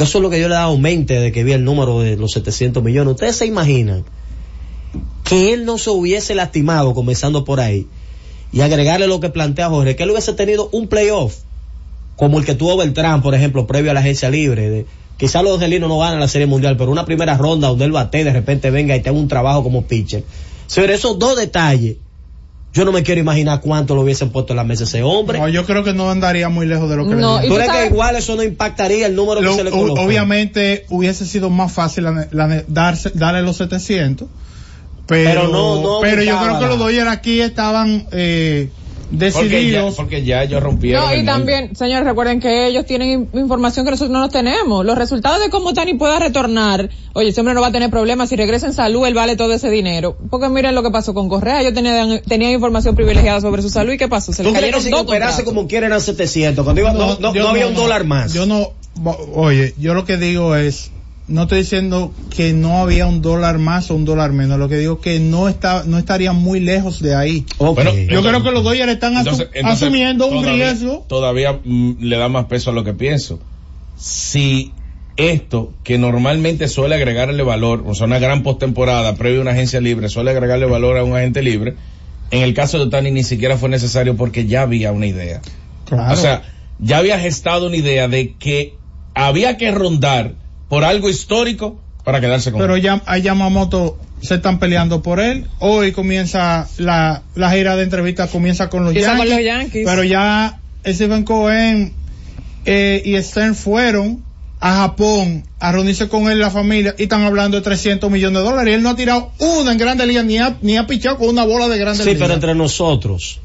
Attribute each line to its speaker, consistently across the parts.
Speaker 1: Eso es lo que yo le he dado mente de que vi el número de los 700 millones. ¿Ustedes se imaginan que él no se hubiese lastimado comenzando por ahí? Y agregarle lo que plantea Jorge, que él hubiese tenido un playoff como el que tuvo Beltrán, por ejemplo, previo a la agencia libre. De, quizás los angelinos no ganan la Serie Mundial, pero una primera ronda donde él bate de repente venga y tenga un trabajo como pitcher. Sobre esos dos detalles, yo no me quiero imaginar cuánto lo hubiesen puesto en la mesa ese hombre.
Speaker 2: No, yo creo que no andaría muy lejos de lo que
Speaker 3: No,
Speaker 2: le
Speaker 1: ¿Tú
Speaker 3: tú
Speaker 1: crees que igual eso no impactaría el número
Speaker 2: Lo-
Speaker 1: que se le colocó?
Speaker 2: obviamente hubiese sido más fácil la- la- darse, darle los 700, pero,
Speaker 1: Pero no- no
Speaker 2: pero yo creo que los Dodgers aquí estaban eh,
Speaker 4: Porque ya,
Speaker 2: decididos.
Speaker 4: porque ya ellos rompieron.
Speaker 3: No, y también, señores, recuerden que ellos tienen in- información que nosotros no nos tenemos. Los resultados de cómo Tani pueda retornar, oye, ese hombre no va a tener problemas, si regresa en salud, él vale todo ese dinero. Porque miren lo que pasó con Correa, ellos tenían, tenían información privilegiada sobre su salud y qué pasó, se le
Speaker 1: ¿Tú crees que si operase como quieren eran 700? Cuando iba, no, no, no había un dólar más.
Speaker 2: Yo no, oye, yo lo que digo es, no estoy diciendo que no había un dólar más o un dólar menos, lo que digo es que no está, no estaría muy lejos de ahí.
Speaker 1: Ok.
Speaker 4: Bueno,
Speaker 2: Yo creo que los Dodgers están asu-
Speaker 4: Entonces- entonces,
Speaker 2: asumiendo un
Speaker 4: todavía-
Speaker 2: riesgo.
Speaker 4: Todavía mm, le da más peso a lo que pienso. Si esto, que normalmente suele agregarle valor, o sea, una gran postemporada previo a una agencia libre, suele agregarle valor a un agente libre, en el caso de Otani ni siquiera fue necesario porque ya había una idea.
Speaker 2: Claro.
Speaker 4: O sea, ya había gestado una idea de que había que rondar por algo histórico para quedarse con
Speaker 2: pero
Speaker 4: él.
Speaker 2: ya a Yamamoto se están peleando por él. Hoy comienza la, la gira de entrevistas, comienza con los, Yankees,
Speaker 3: con los Yankees.
Speaker 2: Pero ya Stephen Cohen eh, y Stern fueron a Japón a reunirse con él y la familia y están hablando de 300 millones de dólares. Y él no ha tirado una en Grandes Ligas ni ha, ni ha pichado con una bola de Grandes
Speaker 1: Sí,
Speaker 2: Ligas.
Speaker 1: pero entre nosotros,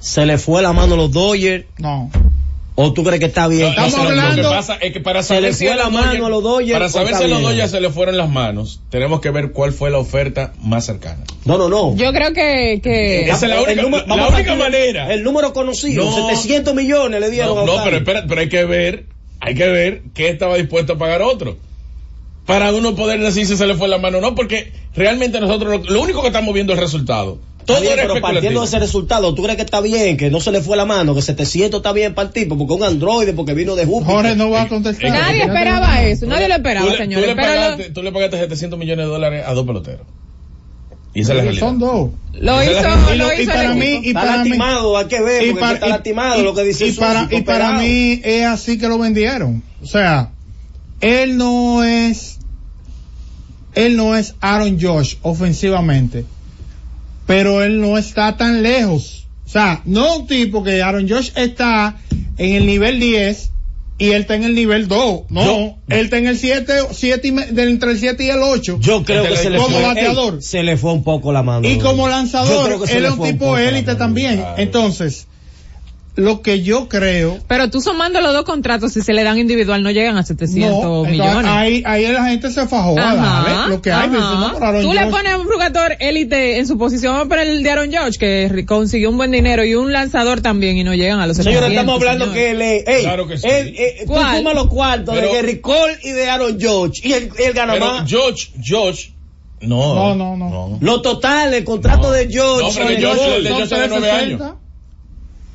Speaker 1: ¿se le fue la mano a los Dodgers?
Speaker 2: No.
Speaker 1: ¿O tú crees que está bien?
Speaker 4: No,
Speaker 2: Estamos
Speaker 4: no, lo-
Speaker 2: hablando-
Speaker 4: Lo que pasa es que para
Speaker 1: Se
Speaker 4: saber
Speaker 1: le
Speaker 4: si
Speaker 1: fue
Speaker 4: a
Speaker 1: la
Speaker 4: los
Speaker 1: mano a los Dodgers,
Speaker 4: Para
Speaker 1: o
Speaker 4: saber si a los. Dodgers se le fueron las manos, tenemos que ver cuál fue la oferta más cercana.
Speaker 1: No, no, no.
Speaker 3: Yo creo que, que,
Speaker 4: Esa es la única- la manera.
Speaker 1: El número conocido,
Speaker 4: No.
Speaker 1: 700 millones le dieron
Speaker 4: No,
Speaker 1: a
Speaker 4: no, pero espera, pero hay que ver, hay que ver qué estaba dispuesto a pagar otro. Para uno poder decir si se le fue la mano o no, porque realmente nosotros lo, lo único que estamos viendo es el resultado. Todo
Speaker 1: Está bien,
Speaker 4: era
Speaker 1: pero partiendo de ese resultado, ¿tú crees que está bien, que no se le fue la mano, que 700 está bien para el tipo, porque un androide, porque vino de Júpiter?
Speaker 2: Jorge no va a contestar.
Speaker 3: nadie esperaba eso, nadie lo esperaba,
Speaker 4: Tú le, tú
Speaker 3: señores.
Speaker 4: le
Speaker 3: pero
Speaker 4: pagaste, tú le pagaste 700 millones de dólares a dos peloteros. Y esa es la realidad.
Speaker 2: Son dos.
Speaker 3: lo,
Speaker 4: Y
Speaker 3: hizo,
Speaker 4: lo-
Speaker 3: lo
Speaker 2: y
Speaker 3: hizo
Speaker 2: para
Speaker 3: el
Speaker 2: mí- y
Speaker 1: está
Speaker 2: para mí-
Speaker 1: lastimado, hay que ver, porque está lastimado,
Speaker 2: y-
Speaker 1: lo que dice
Speaker 2: y para, y para mí es así que lo vendieron. O sea, él no es, él no es Aaron Josh ofensivamente, pero él no está tan lejos. O sea, no un tipo que Aaron Josh está en el nivel 10 y él está en el nivel 2. No,
Speaker 1: Yo-
Speaker 2: él está en el 7, 7 y entre el 7 y el 8.
Speaker 1: Yo creo que se le
Speaker 2: como
Speaker 1: fue,
Speaker 2: bateador.
Speaker 1: ey, se le fue un poco la mano.
Speaker 2: Y como lanzador, él
Speaker 1: le
Speaker 2: es un tipo élite también.
Speaker 4: claro.
Speaker 2: Entonces, lo que yo creo,
Speaker 3: Pero tú sumando los dos contratos, si se le dan individual, no llegan a 700
Speaker 2: no,
Speaker 3: millones.
Speaker 2: ahí, ahí la gente se fajó a darle lo que hay.
Speaker 3: ajá. Tú le pones a un jugador élite en su posición, vamos a poner el de Aaron George, que consiguió un buen dinero, y un lanzador también, y no llegan a los 700.
Speaker 1: Señores, estamos hablando
Speaker 3: señores.
Speaker 1: que él es, ey,
Speaker 4: Claro que sí.
Speaker 1: él, eh, tú
Speaker 3: ¿Cuál?
Speaker 1: sumas los cuartos
Speaker 4: Pero-
Speaker 1: de Gary Cole y de Aaron George, y él, él gana
Speaker 4: Pero
Speaker 1: más.
Speaker 4: George, George, no.
Speaker 2: No, no, no.
Speaker 1: Los totales, el contrato
Speaker 4: No.
Speaker 1: de George.
Speaker 4: No, pero de George,
Speaker 1: Cole.
Speaker 4: el de
Speaker 2: son
Speaker 4: George tiene nueve
Speaker 2: 360,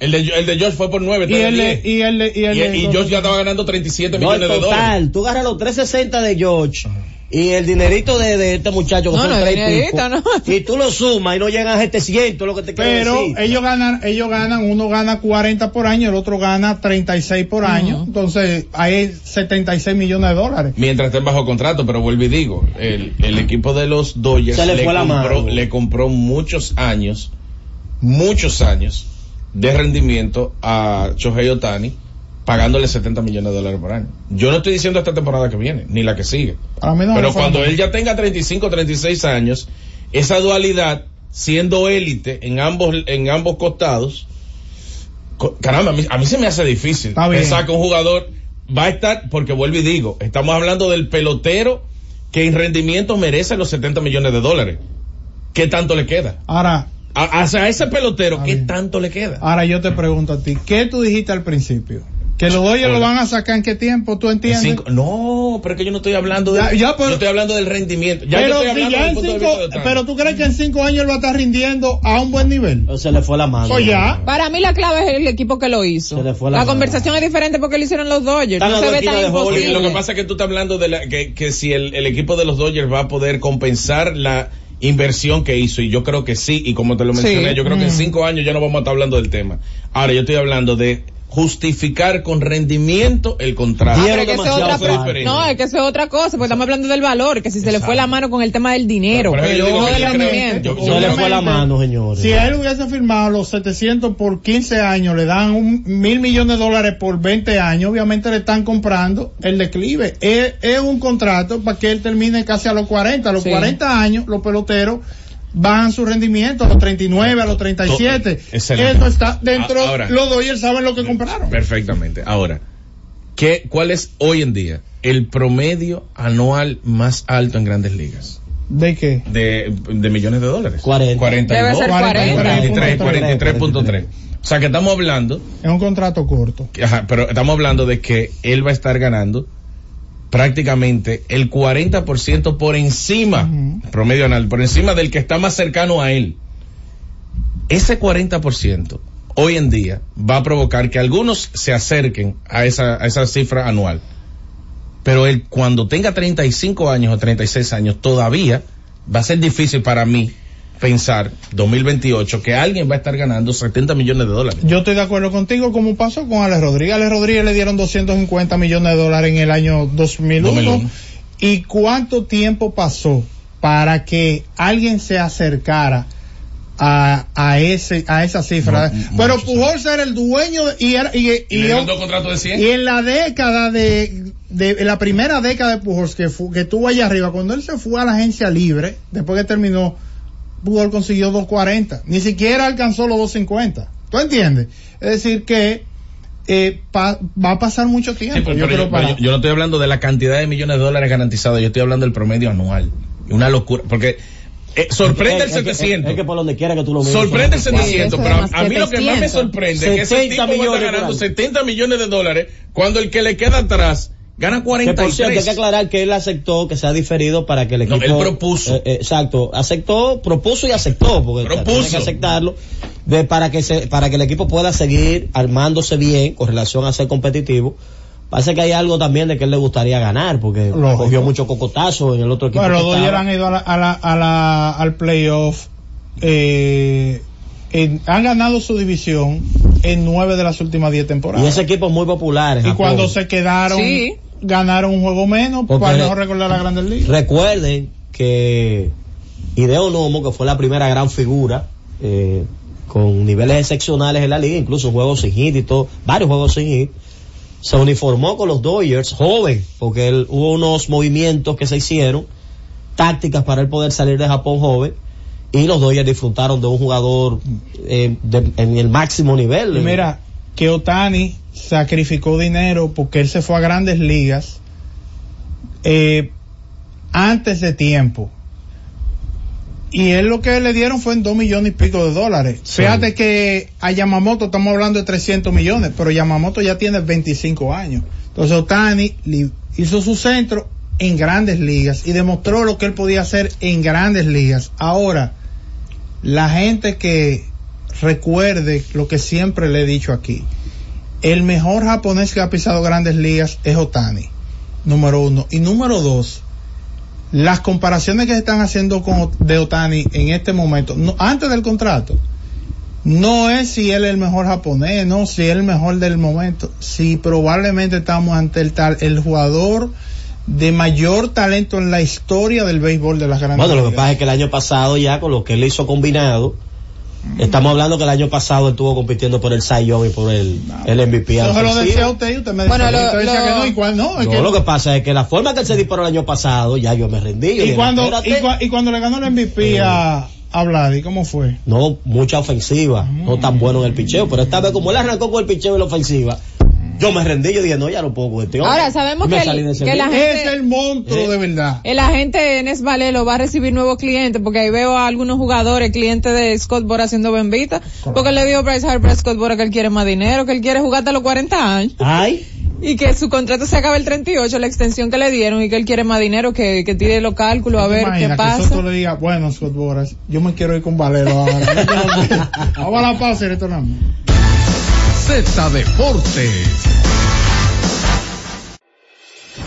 Speaker 4: El de, el de George fue por nueve,
Speaker 2: Y
Speaker 4: está
Speaker 2: el
Speaker 4: de
Speaker 2: de,
Speaker 4: 10.
Speaker 2: y el de, y el
Speaker 4: Y,
Speaker 2: de-
Speaker 4: y George ya estaba ganando 37
Speaker 1: No, el
Speaker 4: millones de dólares.
Speaker 1: total, tú agarras los 360 de George y el dinerito de, de este muchacho que
Speaker 3: No,
Speaker 1: son
Speaker 3: no,
Speaker 1: tres y
Speaker 3: dinerito,
Speaker 1: pico,
Speaker 3: no.
Speaker 1: y tú lo sumas y no llegan a 700, lo que te quiero
Speaker 2: pero
Speaker 1: decir.
Speaker 2: ellos ganan, ellos ganan, uno gana 40 por año, el otro gana 36 por año, entonces hay 76 millones de dólares.
Speaker 4: Mientras estén bajo contrato, pero vuelvo y digo, el, el equipo de los Dodgers compró, le compró muchos años, muchos años de rendimiento a Shohei Otani, pagándole 70 millones de dólares por año. Yo no estoy diciendo esta temporada que viene, ni la que sigue.
Speaker 2: No
Speaker 4: Pero cuando él ya tenga 35, 36 años, esa dualidad, siendo élite en ambos, en ambos costados, co- caramba, a mí, a mí se me hace difícil pensar que un jugador va a estar, porque vuelvo y digo, estamos hablando del pelotero que en rendimiento merece los 70 millones de dólares. ¿Qué tanto le queda?
Speaker 2: Ahora,
Speaker 4: A, a- a ese pelotero, ¿qué
Speaker 2: bien.
Speaker 4: tanto le queda?
Speaker 2: ahora yo te pregunto a ti, ¿qué tú dijiste al principio? Que los Dodgers lo van a sacar en qué tiempo, ¿tú
Speaker 4: En
Speaker 2: entiendes?
Speaker 4: cinco- no, pero es que yo no estoy hablando de,
Speaker 2: Ya- ya, pero-
Speaker 4: yo estoy hablando del rendimiento. Ya yo
Speaker 2: pero,
Speaker 4: estoy
Speaker 2: si ya en cinco, pero tú crees que en cinco años él va a estar rindiendo a un buen nivel.
Speaker 1: Se le fue la mano.
Speaker 2: Pues ya.
Speaker 3: Para mí la clave es el equipo que lo hizo.
Speaker 1: Se le fue la
Speaker 3: la
Speaker 1: mano.
Speaker 3: conversación es diferente porque lo hicieron los Dodgers. No se ve tan imposible.
Speaker 4: lo que pasa es que tú estás hablando de la, que, que si el, el equipo de los Dodgers va a poder compensar la inversión que hizo y yo creo que sí y como te lo
Speaker 3: Sí.
Speaker 4: mencioné yo creo que en
Speaker 2: Mm.
Speaker 4: cinco años ya no vamos a estar hablando del tema ahora yo estoy hablando de justificar con rendimiento el contrato
Speaker 3: Ah, pero que eso otra, no, es que eso es otra cosa, porque estamos hablando del valor, que si se le fue la mano con el tema del dinero,
Speaker 4: Pero- pero yo
Speaker 3: no del rendimiento.
Speaker 1: Se le fue la mano, señores.
Speaker 2: Si a él hubiese firmado los 700 por 15 años, le dan un mil millones de dólares por 20 años, obviamente le están comprando el declive. Es, es un contrato para que él termine casi a los 40. A los
Speaker 3: Sí.
Speaker 2: 40 años, los peloteros bajan su rendimiento a los 39, a los 37.
Speaker 4: Excelente.
Speaker 2: Eso está dentro,
Speaker 4: ahora.
Speaker 2: los Dodgers saben lo que compraron.
Speaker 4: Perfectamente. Ahora, ¿qué, ¿cuál es hoy en día el promedio anual más alto en grandes ligas?
Speaker 2: ¿De qué?
Speaker 4: De, de millones de dólares.
Speaker 1: 40.
Speaker 4: 42.
Speaker 3: Debe ser 40.
Speaker 4: 43, 43.3. O sea que estamos hablando,
Speaker 2: Es un contrato corto.
Speaker 4: que- ajá, pero estamos hablando de que él va a estar ganando prácticamente el 40% por encima, promedio anual, por encima del que está más cercano a él. Ese 40% hoy en día va a provocar que algunos se acerquen a esa, a esa cifra anual. Pero él cuando tenga 35 años o 36 años todavía va a ser difícil para mí pensar 2028 que alguien va a estar ganando 70 millones de dólares.
Speaker 2: Yo estoy de acuerdo contigo, como pasó con Alex Rodríguez. Alex Rodríguez le dieron 250 millones de dólares en el año 2001.
Speaker 4: 2001.
Speaker 2: ¿Y cuánto tiempo pasó para que alguien se acercara a, a ese a esa cifra?
Speaker 4: No,
Speaker 2: Pero Pujols era el dueño y, era, y, y-
Speaker 4: Y le dieron dos contratos de 100.
Speaker 2: y en la década de, de la primera década de Pujols que, fu- que estuvo allá arriba, cuando él se fue a la agencia libre, después que terminó, Pujols consiguió 240. Ni siquiera alcanzó los 250. ¿Tú entiendes? Es decir que eh, pa- va a pasar mucho tiempo.
Speaker 4: Sí, pero-
Speaker 2: yo
Speaker 4: pero
Speaker 2: creo
Speaker 4: yo,
Speaker 2: para-
Speaker 4: pero yo- yo no estoy hablando de la cantidad de millones de dólares garantizados, yo estoy hablando del promedio anual. Una locura, porque eh, sorprende el
Speaker 1: Es que- es que-
Speaker 4: 700.
Speaker 1: Es que por donde quiera que tú lo mires.
Speaker 4: Sorprende el
Speaker 1: son-
Speaker 4: 700,
Speaker 3: Sí,
Speaker 4: pero a, a mí lo que más me
Speaker 3: 700.
Speaker 4: sorprende es que ese
Speaker 1: 70
Speaker 4: tipo va a
Speaker 1: millones
Speaker 4: estar ganando
Speaker 1: por año.
Speaker 4: 70 millones de dólares cuando el que le queda atrás gana
Speaker 1: Que por cierto, hay que
Speaker 4: 43.
Speaker 1: aclarar que él aceptó que se ha diferido para que el
Speaker 4: No,
Speaker 1: equipo.
Speaker 4: él propuso.
Speaker 1: Eh, eh, exacto, aceptó, propuso y aceptó, porque
Speaker 4: Propuso.
Speaker 1: tiene que aceptarlo, de, para que se, para que el equipo pueda seguir armándose bien con relación a ser competitivo. Parece que hay algo también de que él le gustaría ganar, porque
Speaker 2: Lógico.
Speaker 1: cogió mucho cocotazo en el otro equipo.
Speaker 2: Bueno, los Dodgers han ido a la, a la, a la- al playoff. Eh, en- han ganado su división en nueve de las últimas diez temporadas.
Speaker 1: Y ese equipo es muy popular.
Speaker 2: Y
Speaker 1: Japón.
Speaker 2: cuando se quedaron,
Speaker 3: Sí.
Speaker 2: Ganaron un juego menos
Speaker 1: Porque
Speaker 2: para no recordar la Grandes Ligas.
Speaker 1: Recuerden que Hideo Nomo, que fue la primera gran figura, eh, con niveles excepcionales en la liga, incluso juegos sin hit y todo, varios juegos sin hit, se uniformó con los Dodgers, joven, porque él, hubo unos movimientos que se hicieron, tácticas para él poder salir de Japón joven, y los Dodgers disfrutaron de un jugador eh, de- en el máximo nivel.
Speaker 2: Mira, que Otani sacrificó dinero porque él se fue a grandes ligas eh, antes de tiempo. Y él lo que le dieron fue en dos millones y pico de dólares.
Speaker 1: Sí.
Speaker 2: Fíjate que a Yamamoto estamos hablando de 300 millones, pero Yamamoto ya tiene 25 años. Entonces Otani hizo su centro en grandes ligas y demostró lo que él podía hacer en grandes ligas. Ahora, la gente que recuerde lo que siempre le he dicho aquí. El mejor japonés que ha pisado grandes ligas es Otani, número uno. Y número dos, las comparaciones que se están haciendo con, de Otani en este momento, no, antes del contrato, no es si él es el mejor japonés, no, si es el mejor del momento, si probablemente estamos ante el tal, el jugador de mayor talento en la historia del béisbol de las grandes
Speaker 1: Bueno, lo que pasa es que el año pasado ya con lo que él hizo combinado, estamos hablando que el año pasado estuvo compitiendo por el Cy Young y por el, el MVP.
Speaker 2: Eso se lo decía a usted y usted me
Speaker 3: Bueno,
Speaker 2: decía,
Speaker 3: lo-
Speaker 2: usted decía
Speaker 3: lo-
Speaker 2: que no, y cuál no, es
Speaker 1: No,
Speaker 2: que-
Speaker 1: lo que pasa es que la forma que él se disparó el año pasado, ya yo me rendí. yo
Speaker 2: y
Speaker 1: dije,
Speaker 2: cuando, y, cua- y cuando le ganó el MVP a, a Vladi, ¿cómo fue?
Speaker 1: No, mucha ofensiva, no tan bueno en el picheo, pero esta vez como él arrancó con el picheo y la ofensiva, Yo me rendí, yo dije, no, ya no puedo con este hombre.
Speaker 3: Ahora, sabemos
Speaker 1: me
Speaker 3: que el- que la gente-
Speaker 2: Es el monstruo
Speaker 1: Eh.
Speaker 2: de verdad.
Speaker 3: El agente Enes Valero va a recibir nuevos clientes porque ahí veo a algunos jugadores, clientes de Scott Bora haciendo bembita, porque le dijo Bryce Harper a Scott Bora que él quiere más dinero, que él quiere jugar hasta los 40 años
Speaker 1: Ay,
Speaker 3: y que su contrato se acaba el 38, la extensión que le dieron y que él quiere más dinero, que, que tire los cálculos a
Speaker 2: ¿Te
Speaker 3: ver qué pasa.
Speaker 2: Que Soto le diga, bueno, Scott Boras, yo me quiero ir con Valero ahora. Vamos a la pausa y retornamos.
Speaker 5: Z Deportes.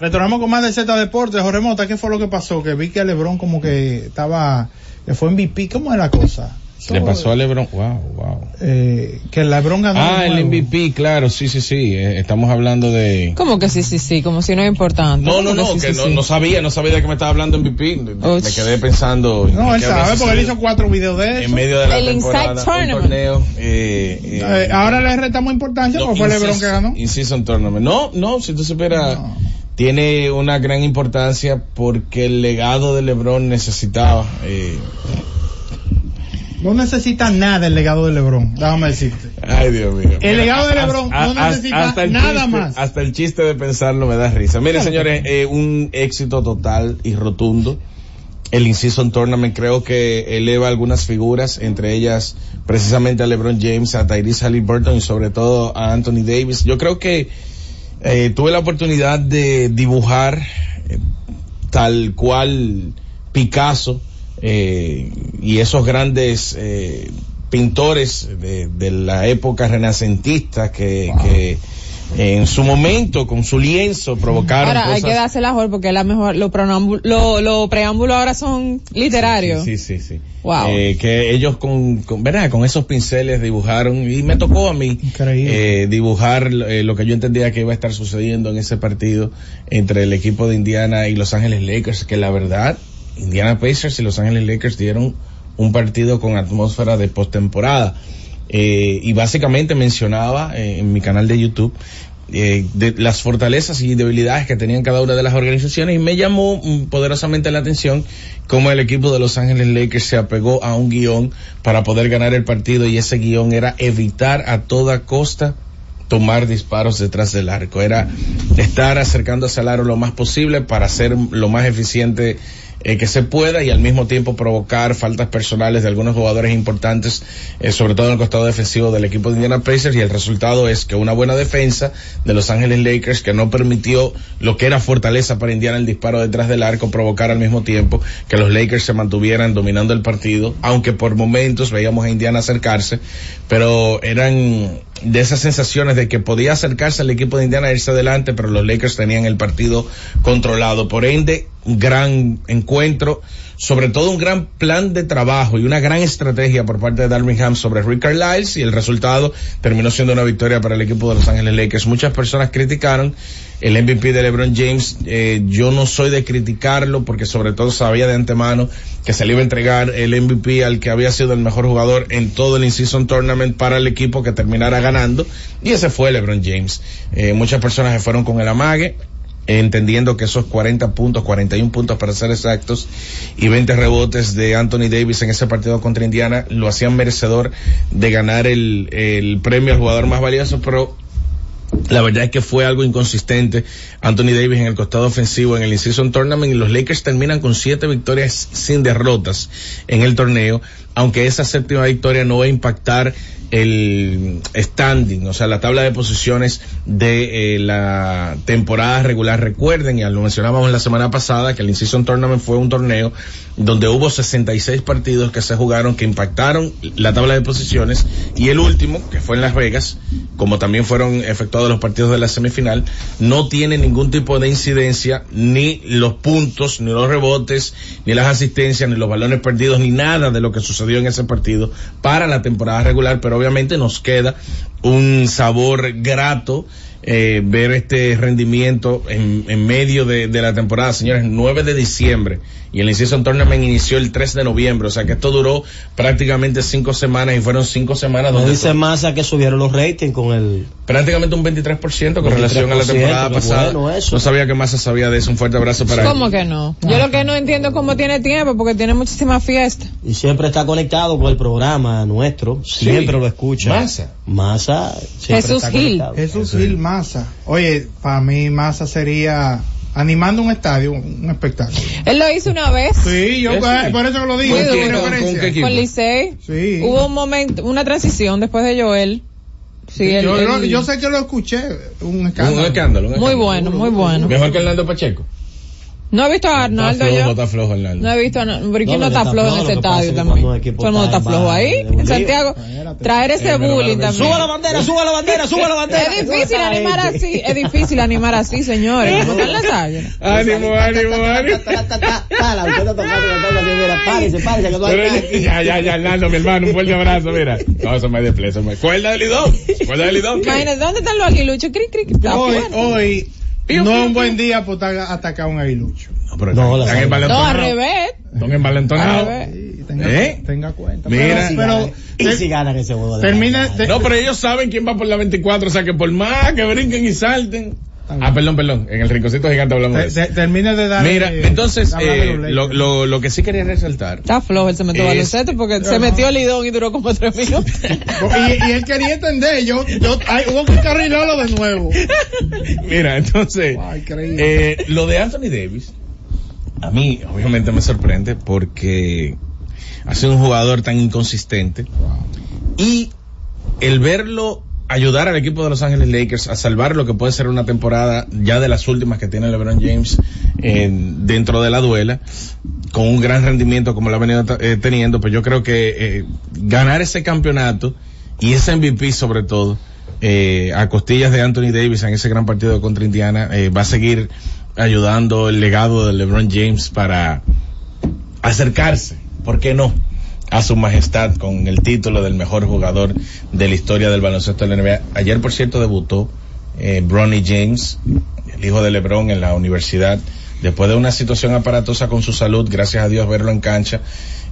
Speaker 2: Retornamos con más de Z Deportes. Jorge Mota, ¿qué fue lo que pasó? Que vi que a Lebron como que estaba, que fue MVP. ¿Cómo es la cosa?
Speaker 4: Le pasó a LeBron. Wow, wow.
Speaker 2: Eh, que Lebron ganó.
Speaker 4: Ah, el
Speaker 2: nuevo.
Speaker 4: MVP, claro, sí, sí, sí. eh, estamos hablando de.
Speaker 3: ¿Cómo que sí, sí, sí? Como si no es importante.
Speaker 4: No, no,
Speaker 3: ¿Cómo
Speaker 4: no,
Speaker 3: sí,
Speaker 4: que
Speaker 3: sí,
Speaker 4: no,
Speaker 3: sí?
Speaker 4: no sabía, no sabía de que me estaba hablando MVP. Me quedé pensando.
Speaker 2: No, él sabe porque él hizo cuatro videos de eso.
Speaker 4: En medio de la
Speaker 3: El Inside
Speaker 4: temporada, un
Speaker 3: Tournament.
Speaker 4: torneo. Eh, eh,
Speaker 2: Eh, ahora le restamos importancia
Speaker 4: no,
Speaker 2: porque fue Lebron que ganó.
Speaker 4: in season tournament. No, no, si tú supieras.
Speaker 2: No.
Speaker 4: Tiene una gran importancia porque el legado de LeBron necesitaba eh,
Speaker 2: No necesita nada el legado de LeBron, déjame decirte.
Speaker 4: Ay, Dios mío.
Speaker 2: El legado de LeBron no necesita
Speaker 4: hasta
Speaker 2: nada
Speaker 4: chiste-
Speaker 2: más.
Speaker 4: Hasta el chiste de pensarlo me da risa. Miren, señores, eh, un éxito total y rotundo. El In-Season Tournament creo que eleva algunas figuras, entre ellas precisamente a LeBron James, a Tyrese Halliburton y sobre todo a Anthony Davis. Yo creo que eh, tuve la oportunidad de dibujar eh, tal cual Picasso eh, y esos grandes eh, pintores de, la época renacentista que, que en su momento con su lienzo provocaron
Speaker 3: Ahora hay
Speaker 4: cosas-
Speaker 3: que darse la mejor porque la mejor, los preámbulos lo, lo preámbulos ahora son literarios.
Speaker 4: Sí, sí, sí.
Speaker 3: Wow.
Speaker 4: Eh, que ellos con, con, ¿verdad? con esos pinceles dibujaron y me tocó a mí eh, dibujar eh, lo que yo entendía que iba a estar sucediendo en ese partido entre el equipo de Indiana y Los Ángeles Lakers, que la verdad, Indiana Pacers y Los Ángeles Lakers dieron un partido con atmósfera de postemporada. Eh, y básicamente mencionaba eh, en mi canal de YouTube eh, de las fortalezas y debilidades que tenían cada una de las organizaciones y me llamó mm, poderosamente la atención cómo el equipo de Los Ángeles Lakers se apegó a un guion para poder ganar el partido y ese guion era evitar a toda costa tomar disparos detrás del arco, era estar acercándose al aro lo más posible para ser lo más eficiente eh, que se pueda y al mismo tiempo provocar faltas personales de algunos jugadores importantes, eh, sobre todo en el costado defensivo del equipo de Indiana Pacers y el resultado es que una buena defensa de Los Ángeles Lakers que no permitió lo que era fortaleza para Indiana el disparo detrás del arco provocar al mismo tiempo que los Lakers se mantuvieran dominando el partido, aunque por momentos veíamos a Indiana acercarse, pero eran de esas sensaciones de que podía acercarse al equipo de Indiana e irse adelante, pero los Lakers tenían el partido controlado. Por ende, gran encuentro, sobre todo un gran plan de trabajo y una gran estrategia por parte de Darvin Ham sobre Rick Carlisle y el resultado terminó siendo una victoria para el equipo de Los Ángeles Lakers. Muchas personas criticaron el MVP de LeBron James. Eh, yo no soy de criticarlo porque sobre todo sabía de antemano que se le iba a entregar el MVP al que había sido el mejor jugador en todo el in-season tournament para el equipo que terminara ganando y ese fue LeBron James. Eh, muchas personas se fueron con el amague entendiendo que esos 40 puntos, 41 puntos para ser exactos, y 20 rebotes de Anthony Davis en ese partido contra Indiana lo hacían merecedor de ganar el, el premio al jugador más valioso, pero la verdad es que fue algo inconsistente. Anthony Davis en el costado ofensivo en el In-Season Tournament y los Lakers terminan con siete victorias sin derrotas en el torneo, aunque esa séptima victoria no va a impactar el standing, o sea, la tabla de posiciones de eh, la temporada regular. Recuerden, y lo mencionábamos la semana pasada, que el In-Season Tournament fue un torneo donde hubo 66 partidos que se jugaron que impactaron la tabla de posiciones y el último, que fue en Las Vegas, como también fueron efectuados los partidos de la semifinal, no tiene ningún tipo de incidencia, ni los puntos, ni los rebotes, ni las asistencias, ni los balones perdidos, ni nada de lo que sucedió en ese partido para la temporada regular, pero obviamente nos queda un sabor grato eh, ver este rendimiento en, en medio de, de la temporada, señores, 9 de diciembre y el In-Season Tournament inició el 3 de noviembre, o sea que esto duró prácticamente cinco semanas y fueron cinco semanas
Speaker 1: Me
Speaker 4: donde
Speaker 1: dice Massa que subieron los ratings con el...
Speaker 4: prácticamente un 23% con relación a la
Speaker 1: 23%,
Speaker 4: temporada pasada.
Speaker 1: bueno eso.
Speaker 4: No sabía que Massa sabía de eso, un fuerte abrazo para él.
Speaker 3: ¿Cómo que no? Yo lo que no entiendo es cómo tiene tiempo, porque tiene muchísimas fiestas.
Speaker 1: Y siempre está conectado con el programa nuestro. Siempre lo escucha.
Speaker 4: Massa.
Speaker 1: Massa.
Speaker 3: Jesús
Speaker 1: está
Speaker 3: Gil.
Speaker 1: conectado.
Speaker 2: Jesús Gil Massa. Oye, para mí Massa sería animando un estadio, un espectáculo.
Speaker 3: Él lo hizo una vez
Speaker 2: Sí, yo por
Speaker 4: sí.
Speaker 2: por eso que lo digo.
Speaker 3: Muy duro.
Speaker 4: ¿Con qué equipo?
Speaker 3: con Licey.
Speaker 2: Sí.
Speaker 3: Hubo un momento, una transición después de Joel. Sí, él-
Speaker 2: yo, lo-
Speaker 3: él-
Speaker 2: yo sé que lo escuché, un escándalo.
Speaker 4: Un escándalo. un
Speaker 3: Muy
Speaker 4: escándalo.
Speaker 3: bueno, muy bueno.
Speaker 4: Mejor que Hernando Pacheco.
Speaker 3: No he visto a Arnaldo yo.
Speaker 4: está flojo Hernando.
Speaker 3: No he visto a Arnaldo. ¿Pero quién
Speaker 1: No,
Speaker 3: no
Speaker 1: que
Speaker 3: está flojo en ese estadio también? Todo el mundo
Speaker 1: está
Speaker 3: flojo ahí. En
Speaker 1: lío.
Speaker 3: Santiago. Traer ese bullying también.
Speaker 1: Suba la bandera, suba la bandera, suba la bandera.
Speaker 3: Es difícil animar así, es difícil animar así, señores. ¿Cómo están las águilas?
Speaker 4: Ánimo, ánimo, ánimo.
Speaker 1: Pala, usted está tocando la tabla así, mira, párese, párese, que no hay
Speaker 4: Pero
Speaker 1: nada
Speaker 4: ya, ya, ya, Hernando, mi hermano, un fuerte abrazo, mira. No, eso me de play, eso me... Cuerda del lidón, cuerda del lidón.
Speaker 3: Imagínate, ¿dónde están los aguiluchos?
Speaker 2: Hoy, hoy no es un buen
Speaker 4: pío.
Speaker 2: día por estar atacar a un aguilucho.
Speaker 4: No, pero
Speaker 1: No,
Speaker 4: están
Speaker 1: sabe.
Speaker 3: No, al revés.
Speaker 4: Están
Speaker 3: Al
Speaker 4: envalentonados.
Speaker 2: Sí, tenga,
Speaker 4: ¿Eh?
Speaker 2: tenga cuenta.
Speaker 4: Mira.
Speaker 2: Pero,
Speaker 1: ganan- y
Speaker 2: pero
Speaker 1: si ganan ese juego de
Speaker 2: termina, te-
Speaker 4: No, pero ellos saben quién va por la 24, o sea que por más que brinquen y salten, Ah, perdón, perdón. En el rinconcito gigante hablamos de
Speaker 2: Te-
Speaker 4: eso.
Speaker 2: te- Termine de dar.
Speaker 4: Mira,
Speaker 2: eh,
Speaker 4: entonces,
Speaker 2: de
Speaker 4: eh, lo, lo, lo que sí quería resaltar.
Speaker 3: Está flojo el cemento
Speaker 4: Es-
Speaker 3: baloncesto porque se metió el lidón y duró como tres minutos.
Speaker 2: y, y él quería entender, yo, yo, ay, hubo que carrilarlo de nuevo.
Speaker 4: Mira, entonces,
Speaker 2: Ay, increíble.
Speaker 4: eh, lo de Anthony Davis, a mí obviamente me sorprende porque ha sido un jugador tan inconsistente y el verlo ayudar al equipo de Los Ángeles Lakers a salvar lo que puede ser una temporada ya de las últimas que tiene LeBron James eh, dentro de la duela con un gran rendimiento como lo ha venido eh, teniendo, pues yo creo que eh, ganar ese campeonato y ese MVP sobre todo eh, a costillas de Anthony Davis en ese gran partido contra Indiana va a seguir ayudando el legado de LeBron James para acercarse, ¿por qué no? A su majestad con el título del mejor jugador de la historia del baloncesto de la NBA. Ayer, por cierto, debutó eh, Bronny James, el hijo de LeBron en la universidad, después de una situación aparatosa con su salud, gracias a Dios verlo en cancha.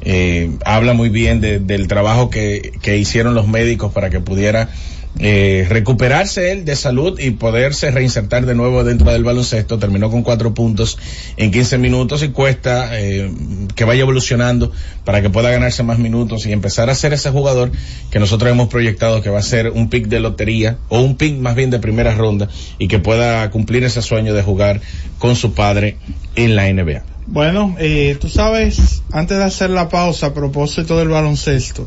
Speaker 4: Eh, habla muy bien de- del trabajo que, que hicieron los médicos para que pudiera eh, recuperarse él de salud y poderse reinsertar de nuevo dentro del baloncesto. Terminó con cuatro puntos en 15 minutos y cuesta eh, que vaya evolucionando para que pueda ganarse más minutos y empezar a ser ese jugador que nosotros hemos proyectado que va a ser un pick de lotería o un pick más bien de primera ronda y que pueda cumplir ese sueño de jugar con su padre en la NBA.
Speaker 2: Bueno, eh, tú sabes, antes de hacer la pausa a propósito del baloncesto,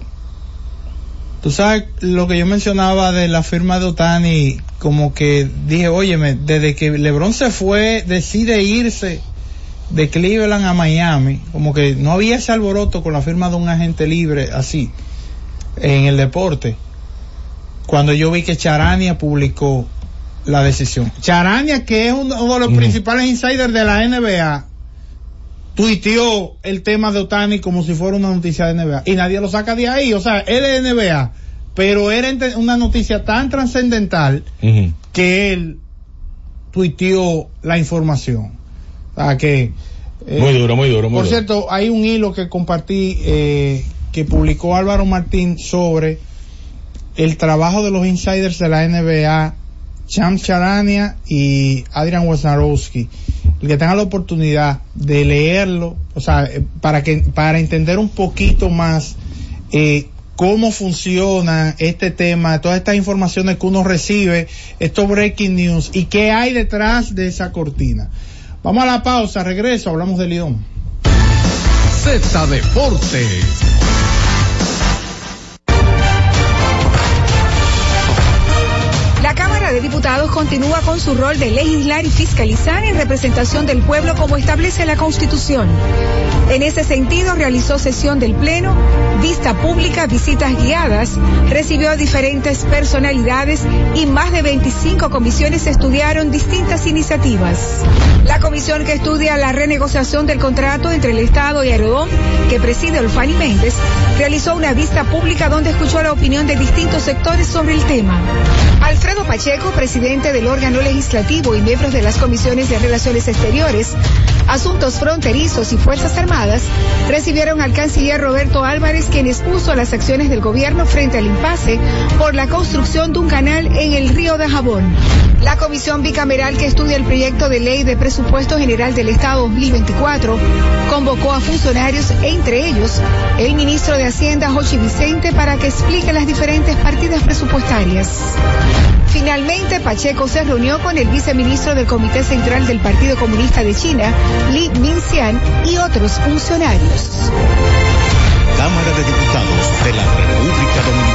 Speaker 2: tú sabes lo que yo mencionaba de la firma de Otani, como que dije, óyeme, desde que LeBron se fue, decide irse de Cleveland a Miami, como que no había ese alboroto con la firma de un agente libre así en el deporte. Cuando yo vi que Charania publicó la decisión. Charania, que es uno de los principales insiders de la NBA, tuiteó el tema de Otani como si fuera una noticia de NBA y nadie lo saca de ahí, o sea, él es NBA, pero era una noticia tan trascendental que él tuiteó la información. O sea, que eh,
Speaker 4: Muy duro, muy duro, muy
Speaker 2: por
Speaker 4: duro.
Speaker 2: cierto, hay un hilo que compartí eh, que publicó Álvaro Martín sobre el trabajo de los insiders de la NBA, Cham Charania y Adrian Wojnarowski. El que tenga la oportunidad de leerlo, o sea, eh, para que para entender un poquito más eh, cómo funciona este tema, todas estas informaciones que uno recibe, estos breaking news y qué hay detrás de esa cortina. Vamos a la pausa, regreso, hablamos de Lidón.
Speaker 5: Z Deportes.
Speaker 6: De Diputados continúa con su rol de legislar y fiscalizar en representación del pueblo como establece la Constitución. En ese sentido, realizó sesión del Pleno, vista pública, visitas guiadas, recibió a diferentes personalidades y más de 25 comisiones estudiaron distintas iniciativas. La comisión que estudia la renegociación del contrato entre el Estado y Aerodón, que preside Olfani Méndez, realizó una vista pública donde escuchó la opinión de distintos sectores sobre el tema. Alfredo Pacheco, presidente del órgano legislativo y miembros de las comisiones de Relaciones Exteriores, Asuntos Fronterizos y Fuerzas Armadas, recibieron al canciller Roberto Álvarez, quien expuso las acciones del gobierno frente al impasse por la construcción de un canal en el río de Jabón. La comisión bicameral que estudia el proyecto de ley de presupuesto general del Estado 2024 convocó a funcionarios, entre ellos el ministro de Hacienda, Jochi Vicente, para que explique las diferentes partidas presupuestarias. Finalmente, Pacheco se reunió con el viceministro del Comité Central del Partido Comunista de China, Li Minxian, y otros funcionarios.
Speaker 7: Cámara de Diputados de la República Dominicana.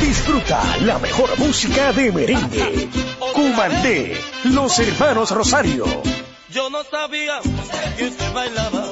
Speaker 8: Disfruta la mejor música de merengue. Cumandé, los hermanos Rosario.
Speaker 9: Yo no sabía que usted bailaba.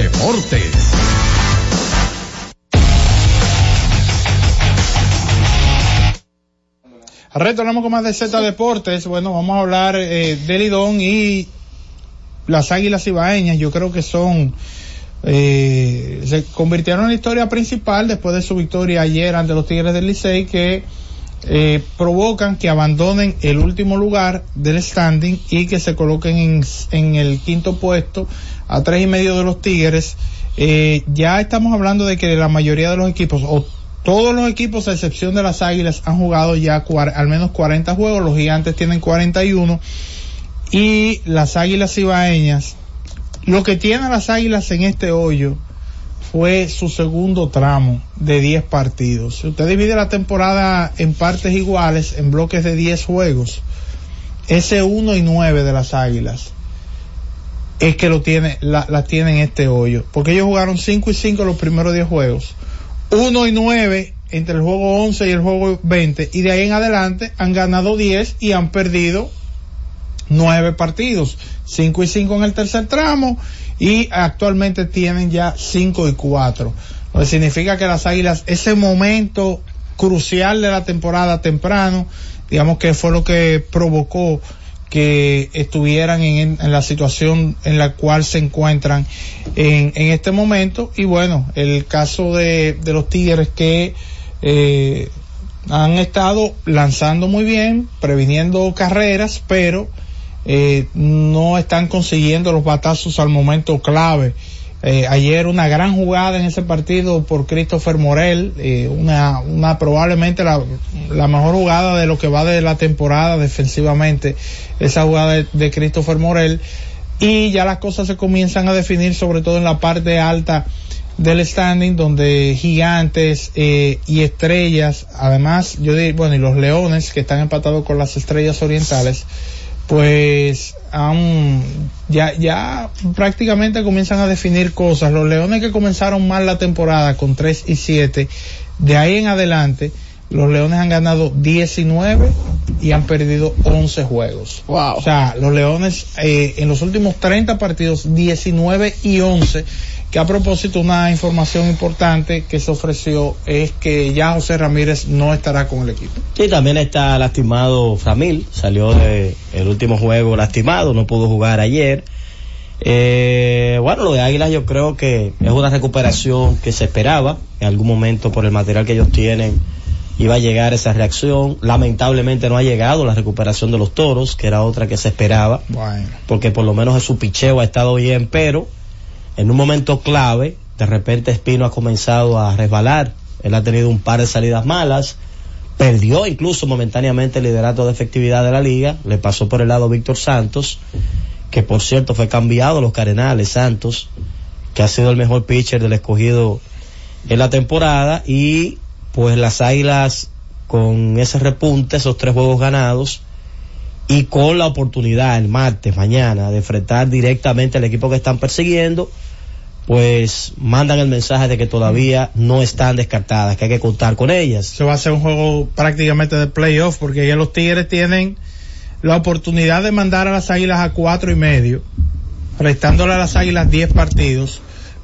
Speaker 5: Deportes.
Speaker 2: Retornamos con más de Z Deportes. Bueno, vamos a hablar eh, de Lidón y las Águilas Ibaeñas. Yo creo que son, eh, se convirtieron en la historia principal después de su victoria ayer ante los Tigres del Licey que eh, provocan que abandonen el último lugar del standing y que se coloquen en, en el quinto puesto a tres y medio de los Tigres. Eh, ya estamos hablando de que la mayoría de los equipos, o todos los equipos a excepción de las Águilas, han jugado ya al menos 40 juegos, los Gigantes tienen 41 y las Águilas Ibaeñas, lo que tienen las Águilas en este hoyo fue su segundo tramo de 10 partidos. Si usted divide la temporada en partes iguales, en bloques de 10 juegos, ese 1 y 9 de las Águilas es que lo tiene, la, la tiene en este hoyo. Porque ellos jugaron 5 y 5 los primeros 10 juegos. 1 y 9 entre el juego 11 y el juego 20. Y de ahí en adelante han ganado 10 y han perdido 9 partidos. 5 y 5 en el tercer tramo y actualmente tienen ya 5 y 4. Lo que significa que las águilas, ese momento crucial de la temporada temprano, digamos que fue lo que provocó que estuvieran en, en la situación en la cual se encuentran en, en este momento. Y bueno el caso de, los tigres que eh, han estado lanzando muy bien previniendo carreras pero eh, no están consiguiendo los batazos al momento clave eh, ayer una gran jugada en ese partido por Christopher Morel, eh, una, una probablemente la, mejor jugada de lo que va de la temporada defensivamente, esa jugada de, de Christopher Morel, y ya las cosas se comienzan a definir sobre todo en la parte alta del standing donde gigantes eh, y estrellas, además yo diría, bueno, y los leones que están empatados con las estrellas orientales, pues han, ya, ya prácticamente comienzan a definir cosas. Los Leones que comenzaron mal la temporada con 3 y 7, de ahí en adelante, los Leones han ganado 19 y han perdido 11 juegos.
Speaker 1: Wow.
Speaker 2: O sea, los Leones eh, en los últimos 30 partidos, 19 y 11 que a propósito una información importante que se ofreció es que ya José Ramírez no estará con el equipo.
Speaker 1: Sí, también está lastimado Framil, salió de el último juego lastimado, no pudo jugar ayer. Eh, bueno, lo de Águilas yo creo que es una recuperación que se esperaba, en algún momento por el material que ellos tienen iba a llegar esa reacción, lamentablemente no ha llegado la recuperación de los toros, que era otra que se esperaba,
Speaker 2: Bueno.
Speaker 1: porque por lo menos su picheo ha estado bien, pero en un momento clave, de repente Espino ha comenzado a resbalar. Él ha tenido un par de salidas malas, perdió incluso momentáneamente el liderato de efectividad de la liga, le pasó por el lado Víctor Santos, que por cierto fue cambiado a los Carenales Santos, que ha sido el mejor pitcher del escogido en la temporada y pues las Águilas con ese repunte, esos tres juegos ganados y con la oportunidad el martes, mañana, de enfrentar directamente al equipo que están persiguiendo, pues mandan el mensaje de que todavía no están descartadas, que hay que contar con ellas.
Speaker 2: Se va a hacer un juego prácticamente de playoff porque ya los Tigres tienen la oportunidad de mandar a las Águilas a cuatro y medio, restándole a las Águilas diez partidos,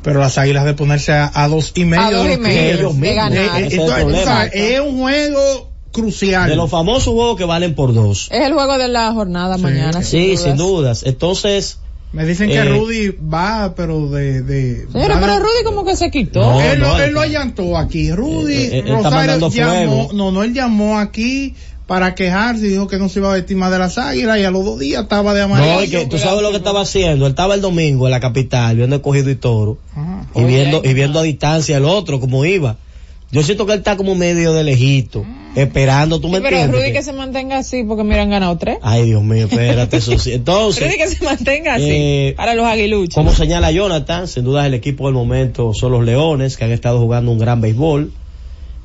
Speaker 2: pero las Águilas de ponerse a, a dos y medio.
Speaker 3: A dos
Speaker 2: de
Speaker 3: y
Speaker 2: los
Speaker 3: medio, de
Speaker 1: mismos.
Speaker 3: ganar.
Speaker 2: Eh, eh,
Speaker 1: es
Speaker 2: entonces, un juego crucial.
Speaker 1: De los famosos juegos que valen por dos.
Speaker 3: Es el juego de la jornada
Speaker 2: Sí.
Speaker 3: mañana.
Speaker 1: Sí,
Speaker 3: dudas.
Speaker 1: sin dudas. Entonces,
Speaker 2: Me dicen que
Speaker 1: Eh,
Speaker 2: Rudy va, pero de... de va de-
Speaker 3: pero Rudy como que se quitó.
Speaker 1: No,
Speaker 2: él, lo,
Speaker 1: no,
Speaker 2: él lo
Speaker 1: está-
Speaker 2: allantó aquí. Rudy
Speaker 1: Eh, eh, él está
Speaker 2: Rosario llamó, no, no, él llamó aquí para quejarse y dijo que no se iba a vestir más de las águilas y a los dos días estaba de amarillo.
Speaker 1: no, y que tú sabes lo que estaba haciendo. Él estaba el domingo en la capital viendo el cogido y toro
Speaker 2: Ajá.
Speaker 1: y viendo, y viendo a distancia el otro como iba. Yo siento que él está como medio de lejito, esperando, tú me
Speaker 3: pero
Speaker 1: entiendes.
Speaker 3: Rudy
Speaker 1: Que-
Speaker 3: que se mantenga así porque mira han ganado tres.
Speaker 1: Ay, Dios mío, espérate, eso sí. Entonces,
Speaker 3: Rudy que se mantenga así
Speaker 1: eh,
Speaker 3: para los aguiluchos.
Speaker 1: Como señala Jonathan, sin duda el equipo del momento son los Leones, que han estado jugando un gran béisbol.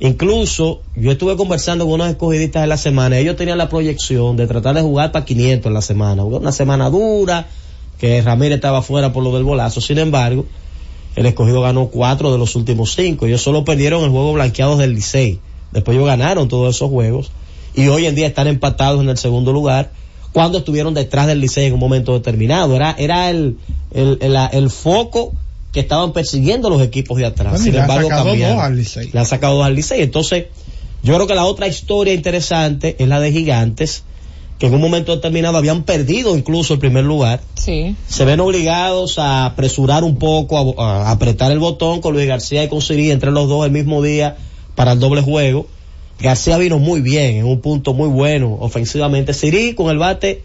Speaker 1: Incluso, yo estuve conversando con unos escogidistas de la semana, ellos tenían la proyección de tratar de jugar para 500 en la semana. Una semana dura, que Ramírez estaba fuera por lo del bolazo. Sin embargo, el escogido ganó cuatro de los últimos cinco. Ellos solo perdieron el juego blanqueados del Licey. Después ellos ganaron todos esos juegos. Y hoy en día están empatados en el segundo lugar cuando estuvieron detrás del Licey en un momento determinado. Era, era el, el, el, el foco que estaban persiguiendo los equipos de atrás.
Speaker 2: Bueno,
Speaker 1: Sin
Speaker 2: le han
Speaker 1: embargo,
Speaker 2: sacado
Speaker 1: cambiaron.
Speaker 2: dos al Licey.
Speaker 1: Le han sacado dos al Licey. Entonces, yo creo que la otra historia interesante es la de Gigantes, que en un momento determinado habían perdido incluso el primer lugar
Speaker 3: Sí.
Speaker 1: se ven obligados a apresurar un poco, a, a apretar el botón con Luis García y con Siri entre los dos el mismo día para el doble juego. García vino muy bien, en un punto muy bueno ofensivamente. Siri con el bate